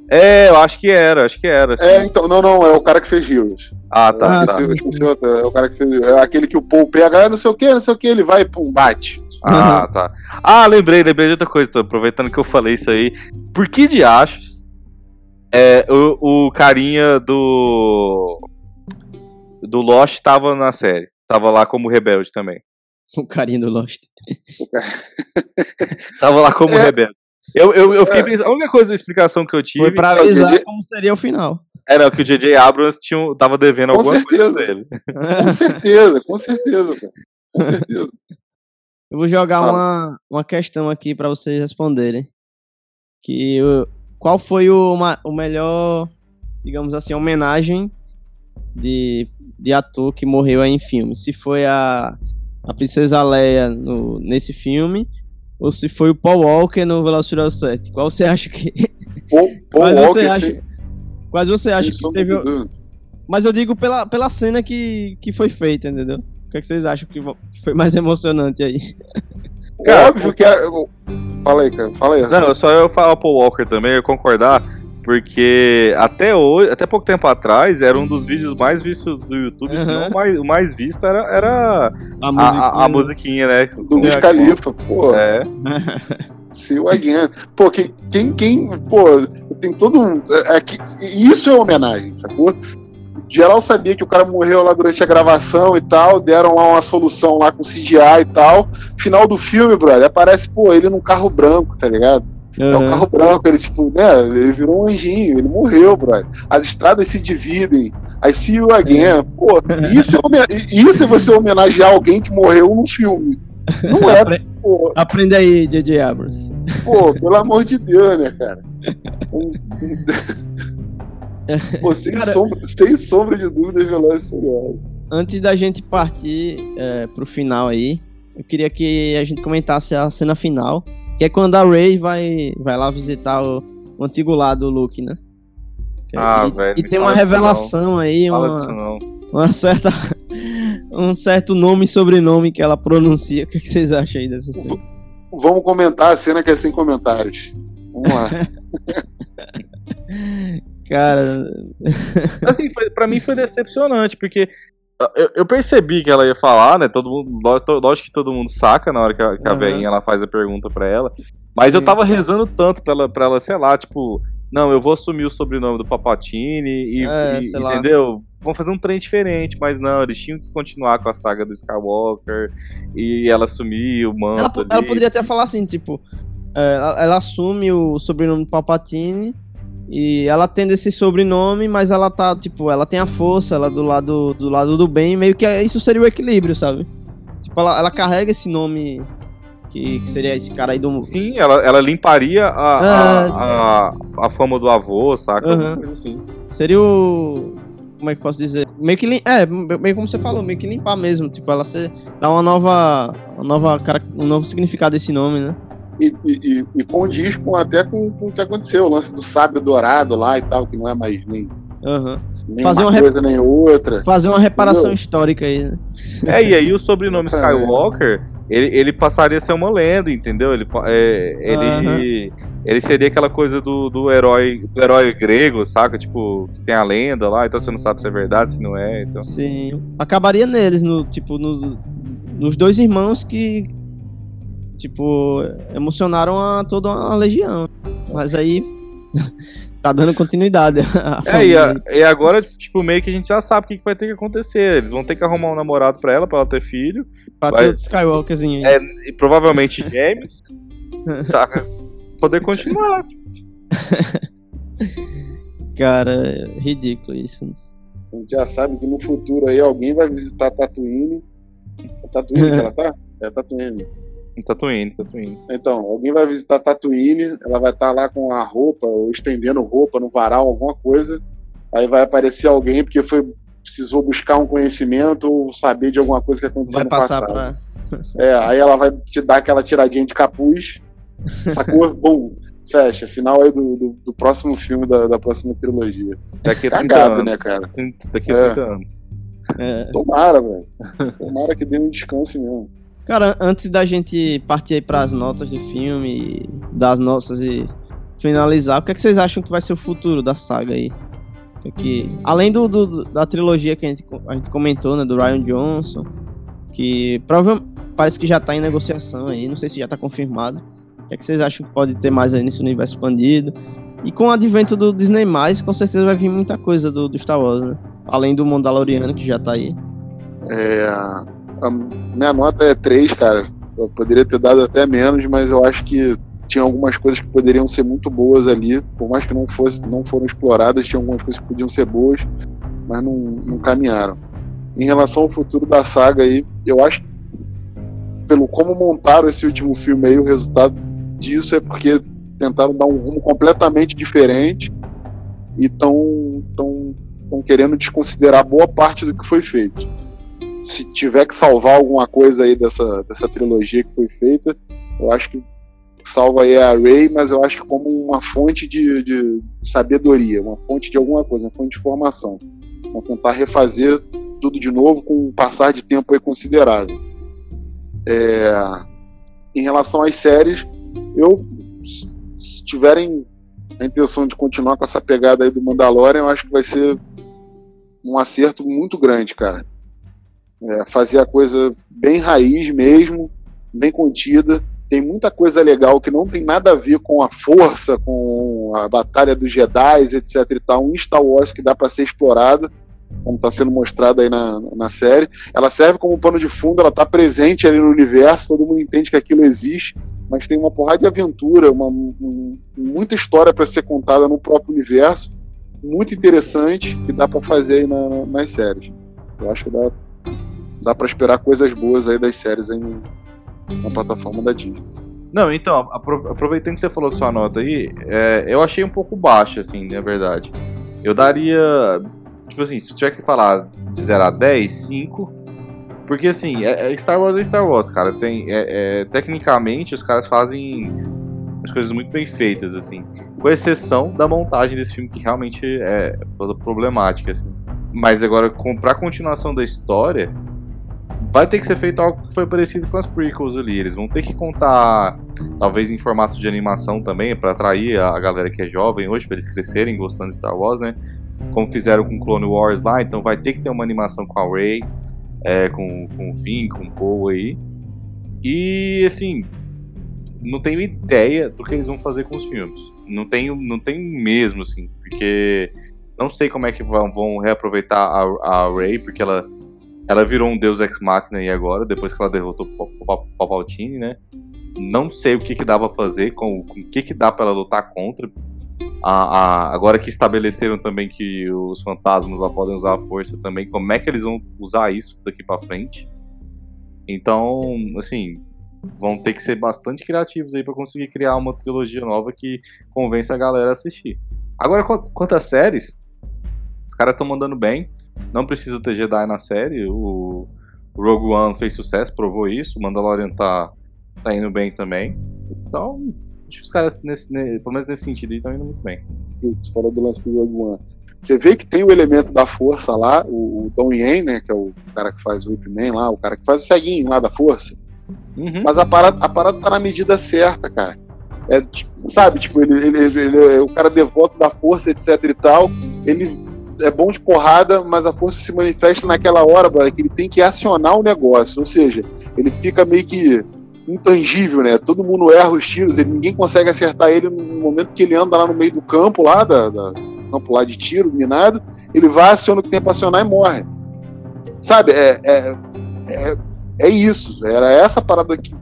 É, eu acho que era, acho que era. É, então, não, não, é o cara que fez Heroes. Ah, tá. Ah, tá. é o cara que fez. É aquele que o Paul pega, ah, não sei o que, não sei o que, ele vai e pum, bate. Ah, tá. Ah, lembrei, lembrei de outra coisa. Tô aproveitando que eu falei isso aí. Por que de achos é, o, o carinha do. Do Lost tava na série? Tava lá como rebelde também. O carinha do Lost. tava lá como é. rebelde. Eu, eu, eu fiquei é. pensando. A única coisa, a explicação que eu tive. Foi pra avisar como seria o final. Era que o J.J. Abrams tinha, tava devendo com alguma certeza. coisa dele. Com certeza, com certeza, cara. Com certeza. Eu vou jogar uma, uma questão aqui para vocês responderem. Que qual foi o, uma, o melhor, digamos assim, homenagem de, de ator que morreu aí em filme? Se foi a, a Princesa Leia no, nesse filme ou se foi o Paul Walker no Velociraptor 7? Qual você acha que Paul, Paul Walker, você acha, quais você acha que teve Mas eu digo pela, pela cena que, que foi feita, entendeu? Que, é que vocês acham que foi mais emocionante aí? Cara, Óbvio que é. Fala aí, cara. Fala aí. Não, só eu falar Paul Walker também, eu concordar. Porque até hoje, até pouco tempo atrás, era um dos vídeos mais vistos do YouTube, uhum. se não o mais, o mais visto era, era a, musiquinha, a, a musiquinha né? Do Wiz Khalifa, pô. É. Seu Again. Pô, quem, quem, quem, pô, tem todo um. É, é, isso é homenagem, sacou? Geral sabia que o cara morreu lá durante a gravação e tal, deram lá uma solução lá com CGI e tal. Final do filme, brother, aparece, pô, ele num carro branco, tá ligado? Uhum. É um carro branco, ele tipo, né, ele virou um anjinho, ele morreu, brother. As estradas se dividem, I see you again. Pô, isso é, isso é você homenagear alguém que morreu num filme. Não é, Apre pô. Aprende aí, J.J. Abrams. Pô, pelo amor de Deus, né, cara? Um... pô, sem, cara, sombra, sem sombra de dúvida, Velozes Furiosos. Antes da gente partir é, pro final aí, eu queria que a gente comentasse a cena final, que é quando a Ray vai, vai lá visitar o, o antigo lado do Luke, né? Ah, e, velho. E tem uma revelação aí, uma, uma certa um certo nome e sobrenome que ela pronuncia. O que, é que vocês acham aí dessa cena? Vamos comentar a cena que é sem comentários. Vamos lá. Cara. assim, foi, pra mim foi decepcionante, porque eu, eu, percebi que ela ia falar, né? Todo mundo, lógico que todo mundo saca na hora que a, que a uhum. velhinha ela faz a pergunta pra ela. Mas Sim. eu tava rezando tanto pra ela, pra ela, sei lá, tipo, não, eu vou assumir o sobrenome do Papatini e, é, e entendeu? Vão fazer um trem diferente, mas não, eles tinham que continuar com a saga do Skywalker e ela assumir o manto. Ela, ela poderia até falar assim, tipo, é, ela, ela, assume o sobrenome do Papatini e ela tem esse sobrenome, mas ela tá, tipo, ela tem a força, ela é do lado do lado do bem, meio que isso seria o equilíbrio, sabe? Tipo, ela, ela carrega esse nome que, que, seria esse cara aí do. Sim, ela, ela limparia a, a, é. a, a, fama do avô, saca? Uhum. Assim. Seria o. Como é que posso dizer? Meio que. É, meio como você falou, meio que limpar mesmo. Tipo, ela dá uma nova. Uma nova um novo significado desse nome, né? E, e, e condiz com, até com, com o que aconteceu, o lance do sábio dourado lá e tal, que não é mais nem. Uhum. Nem fazer uma, uma coisa nem outra. Fazer uma reparação Entendeu? histórica aí, né? É, e aí o sobrenome Skywalker ele, ele passaria a ser uma lenda, entendeu? Ele, é, ele, uhum. ele seria aquela coisa do, do herói do herói grego, saca? Tipo, que tem a lenda lá, então você não sabe se é verdade, se não é. Então... Sim. Acabaria neles, no, tipo, no, nos dois irmãos que, tipo, emocionaram a toda a legião. Mas aí tá dando continuidade. é, e, a, e, agora, tipo, meio que a gente já sabe o que, que, vai ter que acontecer. Eles vão ter que arrumar um namorado pra ela, pra ela ter filho. Pra vai, ter Skywalkerzinho aí. É, e provavelmente gêmeos. saca? Poder continuar. Cara, ridículo isso. A gente já sabe que no futuro aí alguém vai visitar Tatooine. É Tatooine que ela tá? É Tatooine. Em Tatooine, Tatooine. Então, alguém vai visitar Tatooine, ela vai estar tá lá com a roupa, ou estendendo roupa no varal, alguma coisa. Aí vai aparecer alguém porque foi precisou buscar um conhecimento ou saber de alguma coisa que aconteceu vai no passar passado. Pra... É, aí ela vai te dar aquela tiradinha de capuz, sacou? Bom, fecha. Final aí do, do, do próximo filme da, da, próxima trilogia. Daqui a 30 Cagado, anos. né, cara? Daqui a 30 é. anos. É. Tomara, velho. Tomara que dê um descanso mesmo. Cara, antes da gente partir aí pras notas do filme, das nossas e finalizar, o que, é que vocês acham que vai ser o futuro da saga aí? Que, é que além do, do, da trilogia que a gente, a gente comentou, né, do Ryan Johnson, que provavelmente parece que já tá em negociação aí, não sei se já tá confirmado. O que, é que vocês acham que pode ter mais aí nesse universo expandido? E com o advento do Disney+, com certeza vai vir muita coisa do, do Star Wars, né? Além do Mandaloriano, que já tá aí. É, a minha nota é 3, cara. Eu poderia ter dado até menos, mas eu acho que tinha algumas coisas que poderiam ser muito boas ali, por mais que não fosse, não foram exploradas, tinha algumas coisas que podiam ser boas, mas não, não caminharam. Em relação ao futuro da saga aí, eu acho pelo como montaram esse último filme aí, o resultado disso é porque tentaram dar um rumo completamente diferente e estão tão, tão querendo desconsiderar boa parte do que foi feito se tiver que salvar alguma coisa aí dessa, dessa trilogia que foi feita, eu acho que salva aí a Ray, mas eu acho que como uma fonte de, de sabedoria, uma fonte de alguma coisa, uma fonte de informação. Vão tentar refazer tudo de novo com um passar de tempo aí considerável. É, em relação às séries, eu se tiverem a intenção de continuar com essa pegada aí do Mandalorian, eu acho que vai ser um acerto muito grande, cara. É, fazer a coisa bem raiz mesmo, bem contida. Tem muita coisa legal que não tem nada a ver com a força, com a batalha dos Jedi, etc e tal. Um Star Wars que dá para ser explorada, como está sendo mostrado aí na, na série. Ela serve como pano de fundo, ela está presente ali no universo, todo mundo entende que aquilo existe, mas tem uma porrada de aventura, uma, um, muita história para ser contada no próprio universo, muito interessante, que dá para fazer aí na, nas séries. Eu acho que dá dá para esperar coisas boas aí das séries em, na plataforma da Disney. Não, então, aproveitando que você falou de sua nota aí, é, eu achei um pouco baixa, assim, na verdade. Eu daria. Tipo assim, se tiver que falar de 0 a 10, 5. Porque assim, é, é Star Wars é Star Wars, cara. Tem, é, é, tecnicamente, os caras fazem as coisas muito bem feitas, assim. Com exceção da montagem desse filme, que realmente é toda problemática, assim. Mas agora, pra continuação da história, vai ter que ser feito algo que foi parecido com as prequels ali. Eles vão ter que contar, talvez em formato de animação também, para atrair a galera que é jovem hoje, para eles crescerem gostando de Star Wars, né? Como fizeram com Clone Wars lá, então vai ter que ter uma animação com a Rey, é, com, com o Finn, com o Poe aí. E assim, não tenho ideia do que eles vão fazer com os filmes. Não tenho, não tenho mesmo, assim, porque não sei como é que vão, reaproveitar a, a Rey, porque ela ela virou um deus ex-máquina aí agora, depois que ela derrotou Palpatine, né? Não sei o que que dá pra fazer, com, com o que que dá pra ela lutar contra. A, a, agora que estabeleceram também que os fantasmas lá podem usar a força também, como é que eles vão usar isso daqui para frente? Então, assim, vão ter que ser bastante criativos aí para conseguir criar uma trilogia nova que convença a galera a assistir. Agora, quanto às séries, os caras estão mandando bem. Não precisa ter Jedi na série. O Rogue One fez sucesso, provou isso. O Mandalorian tá, tá indo bem também. Então, acho que os caras, nesse, pelo menos nesse sentido, estão indo muito bem. Você falou do lance do Rogue One. Você vê que tem o elemento da força lá, o, o Don Yen, né, que é o cara que faz o Whip Man lá, o cara que faz o ceguinho lá da força. Uhum. Mas a parada, a parada tá na medida certa, cara. É, tipo, sabe, tipo, ele, ele, ele, ele, é o cara devoto da força, etc e tal. Ele é bom de porrada, mas a força se manifesta naquela hora, brother, que ele tem que acionar o negócio. Ou seja, ele fica meio que intangível, né? Todo mundo erra os tiros, ele, ninguém consegue acertar ele no momento que ele anda lá no meio do campo, lá, da, da campo lá de tiro, minado, ele vai, aciona o que tem pra acionar e morre. Sabe, é, é, é, é isso. Era essa parada que,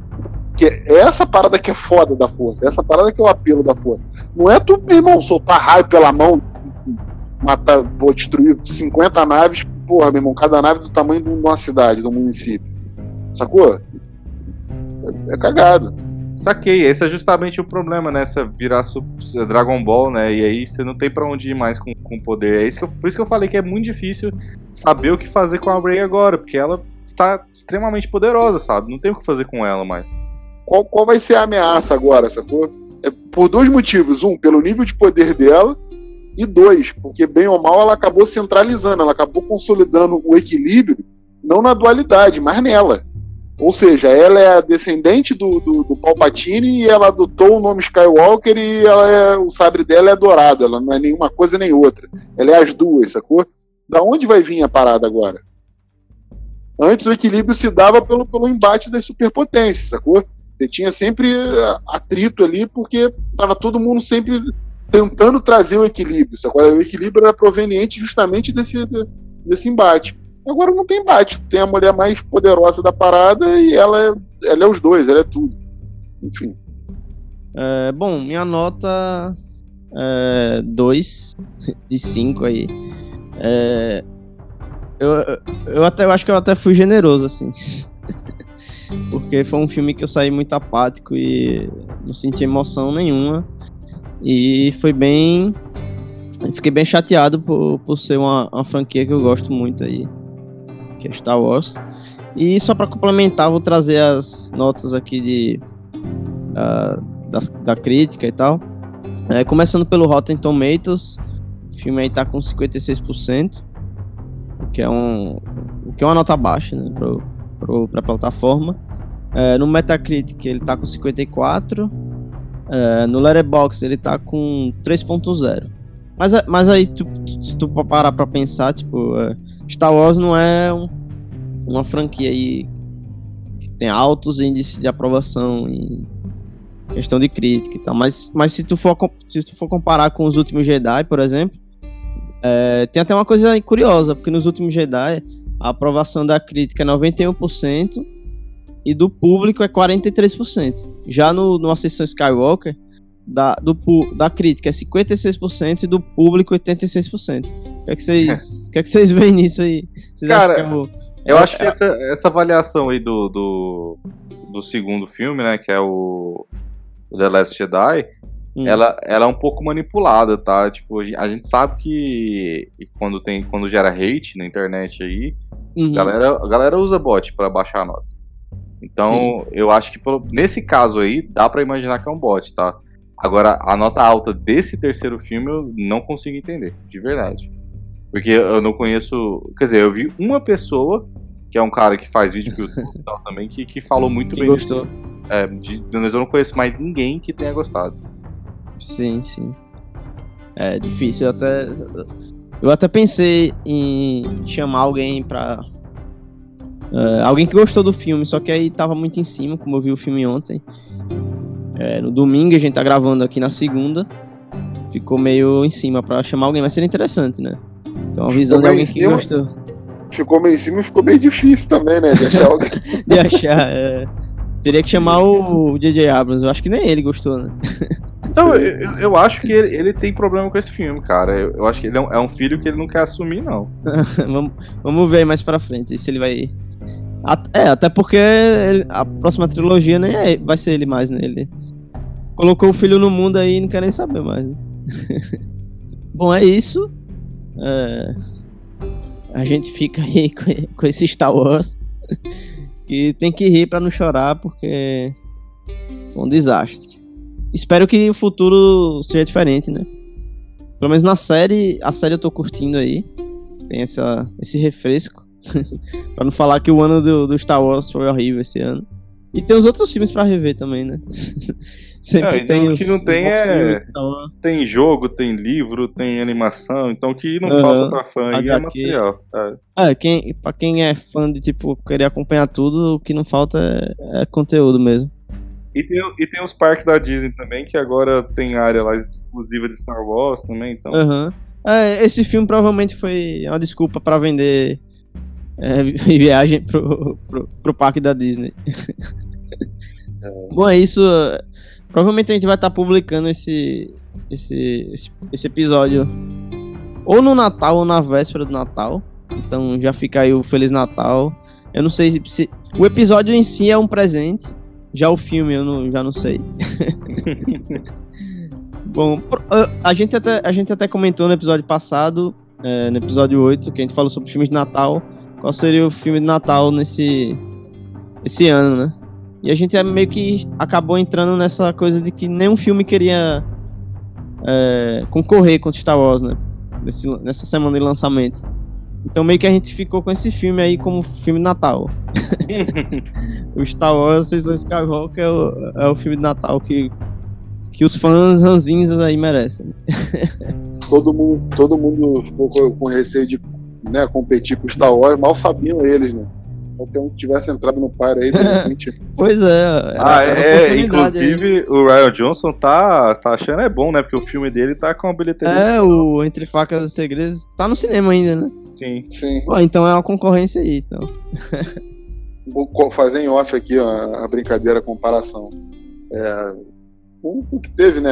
que é essa parada que é foda da força, essa parada que é o apelo da força. Não é tu, meu irmão, soltar raio pela mão, matar, pô, destruir 50 naves, porra, meu irmão, cada nave do tamanho de uma cidade, de um município. Sacou? É, é cagado. Saquei, esse é justamente o problema, né? Você virar Dragon Ball, né? E aí você não tem para onde ir mais com, com poder. É isso que eu, por isso que eu falei que é muito difícil saber o que fazer com a Rey agora, porque ela está extremamente poderosa, sabe? Não tem o que fazer com ela mais. Qual, qual vai ser a ameaça agora, sacou? É por dois motivos. Um, pelo nível de poder dela, e dois, porque bem ou mal ela acabou centralizando, ela acabou consolidando o equilíbrio, não na dualidade, mas nela. Ou seja, ela é a descendente do, do, do Palpatine e ela adotou o nome Skywalker e ela é, o sabre dela é dourado, ela não é nenhuma coisa nem outra. Ela é as duas, sacou? Da onde vai vir a parada agora? Antes o equilíbrio se dava pelo, pelo embate das superpotências, sacou? Você tinha sempre atrito ali porque tava todo mundo sempre tentando trazer o equilíbrio. Sacou? O equilíbrio era proveniente justamente desse, desse embate. Agora não tem embate. Tem a mulher mais poderosa da parada e ela é, ela é os dois, ela é tudo. Enfim. É, bom, minha nota é 2 de 5 aí. É, eu, eu até eu acho que eu até fui generoso, assim. Porque foi um filme que eu saí muito apático e não senti emoção nenhuma. E foi bem. Fiquei bem chateado por, por ser uma, uma franquia que eu gosto muito aí, que é Star Wars. E só para complementar, vou trazer as notas aqui de, da, da crítica e tal. É, começando pelo Rotten Tomatoes, o filme aí tá com 56%, o que é, um, que é uma nota baixa né, pro, pro, pra plataforma. É, no Metacritic ele tá com 54%, é, no Letterboxd ele tá com 3.0. Mas, mas aí, tu, se tu parar pra pensar, tipo, é, Star Wars não é um, uma franquia aí que tem altos índices de aprovação em questão de crítica e tal. Mas, mas se, tu for, se tu for comparar com os últimos Jedi, por exemplo, é, tem até uma coisa curiosa, porque nos últimos Jedi a aprovação da crítica é 91% e do público é 43%. Já no, no Ascensão Skywalker, da, do, da crítica é 56% e do público 86%. O que é que vocês, que é que vocês veem nisso aí? Vocês Cara, acham que é eu acho que essa, essa avaliação aí do, do, do segundo filme, né? Que é o, o The Last Jedi. Hum. Ela, ela é um pouco manipulada, tá? Tipo, a gente sabe que quando, tem, quando gera hate na internet aí, uhum. a, galera, a galera usa bot para baixar a nota. Então, Sim. eu acho que nesse caso aí, dá para imaginar que é um bot, tá? Agora, a nota alta desse terceiro filme eu não consigo entender, de verdade. Porque eu não conheço. Quer dizer, eu vi uma pessoa, que é um cara que faz vídeo pro YouTube e tal também, que, que falou muito que bem. Gostou. É, de, mas eu não conheço mais ninguém que tenha gostado. Sim, sim. É difícil. Eu até, eu até pensei em chamar alguém pra. Uh, alguém que gostou do filme, só que aí tava muito em cima, como eu vi o filme ontem. É, no domingo, a gente tá gravando aqui na segunda. Ficou meio em cima pra chamar alguém, mas seria interessante, né? Então, a visão de alguém que gostou. Ficou meio em cima e ficou bem difícil também, né? De achar alguém. de achar, é. Teria que chamar o J.J. Abrams. Eu acho que nem ele gostou, né? Não, eu, eu acho que ele, ele, tem problema com esse filme, cara. Eu, eu acho que ele é um, é um, filho que ele não quer assumir, não. vamos, vamos ver mais pra frente se ele vai. É, até porque a próxima trilogia nem é, vai ser ele mais, né? Ele colocou o filho no mundo aí e não quer nem saber mais. Né? Bom, é isso. É, a gente fica aí com, com esse Star Wars. que tem que rir para não chorar, porque foi um desastre espero que o futuro seja diferente, né? Pelo menos na série, a série eu tô curtindo aí. Tem essa, esse refresco. pra não falar que o ano do, do, Star Wars foi horrível esse ano. E tem os outros filmes para rever também, né? Sempre é, tem. O que não tem é. Tem jogo, tem livro, tem animação. Então o que não uhum. falta pra fã aí é material. É. é, quem, pra quem é fã de, tipo, querer acompanhar tudo, o que não falta é, é conteúdo mesmo. E tem, e tem os parques da Disney também, que agora tem área lá exclusiva de Star Wars também, então. Uhum. É, esse filme provavelmente foi uma desculpa para vender é, viagem pro, pro, pro, parque da Disney. É. Bom, é isso. Provavelmente a gente vai estar tá publicando esse, esse, esse, esse episódio ou no Natal ou na véspera do Natal. Então já fica aí o Feliz Natal. Eu não sei se. O episódio em si é um presente. Já o filme eu não, já não sei. Bom, a gente, até, a gente até comentou no episódio passado, é, no episódio 8, que a gente falou sobre filmes de Natal. Qual seria o filme de Natal nesse esse ano, né? E a gente é meio que acabou entrando nessa coisa de que nenhum filme queria é, concorrer contra Star Wars, né? Nesse, nessa semana de lançamento. Então meio que a gente ficou com esse filme aí como filme de Natal. o Star Wars Season Skywalker é o, é o filme de Natal que, que os fãs ranzinhos aí merecem. todo, mundo, todo mundo ficou com, com receio de né, competir com Star Wars, mal sabiam eles, né? qualquer um que tivesse entrado no par aí, de repente. pois é. Ah, é, inclusive aí. o Ryan Johnson tá, tá achando é bom, né? Porque o filme dele tá com a bilheteria. É, o Entre Facas e Segredos tá no cinema ainda, né? Sim. Sim. Pô, então é uma concorrência aí, então. Vou fazer em off aqui ó, a brincadeira, a comparação. É, o, o, que teve, né?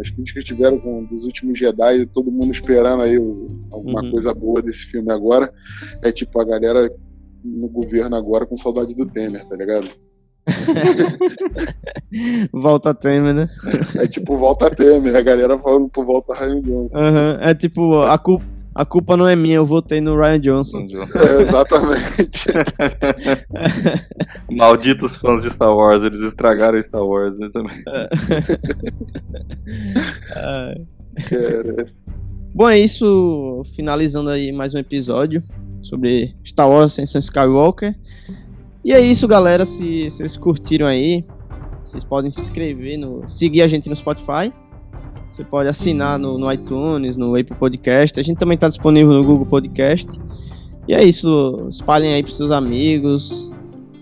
As críticas que tiveram com dos últimos Jedi, todo mundo esperando aí alguma uhum. coisa boa desse filme agora. É tipo a galera no governo agora com saudade do Temer, tá ligado? volta Temer, né? É, é, tipo volta Temer, a galera falando por volta Ryan Johnson. Uhum, é tipo, a culpa. A culpa não é minha, eu votei no Ryan Johnson. É, exatamente. Malditos fãs de Star Wars, eles estragaram Star Wars né, também. É. Bom, é isso. Finalizando aí mais um episódio sobre Star Wars Ascensão Skywalker. E é isso, galera. Se vocês curtiram aí, vocês podem se inscrever, no, seguir a gente no Spotify. Você pode assinar no, no iTunes, no Apple Podcast. A gente também está disponível no Google Podcast. E é isso. Espalhem aí para seus amigos.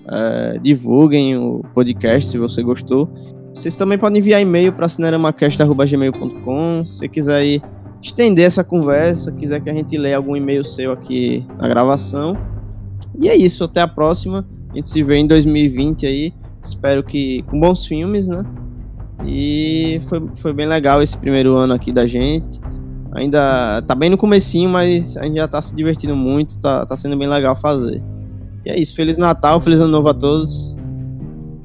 É, divulguem o podcast se você gostou. Vocês também podem enviar e-mail para cineramacast.gmail.com. Se você quiser aí estender essa conversa, quiser que a gente leia algum e-mail seu aqui na gravação. E é isso, até a próxima. A gente se vê em 2020 aí. Espero que com bons filmes, né? E foi, foi bem legal esse primeiro ano aqui da gente. Ainda tá bem no comecinho, mas a gente já tá se divertindo muito, tá, tá sendo bem legal fazer. E é isso, Feliz Natal, Feliz Ano Novo a todos.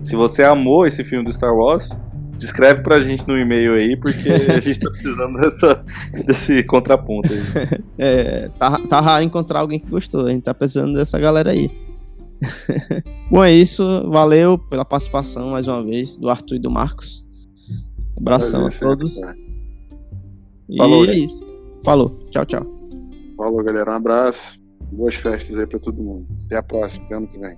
Se você amou esse filme do Star Wars, descreve pra gente no e-mail aí, porque a gente tá precisando dessa, desse contraponto aí. É, tá, tá raro encontrar alguém que gostou, a gente tá precisando dessa galera aí. Bom, é isso. Valeu pela participação mais uma vez do Arthur e do Marcos. Abração a todos. E Falou, é isso. Falou. Tchau, tchau. Falou, galera. Um abraço. Boas festas aí pra todo mundo. Até a próxima, até ano que vem.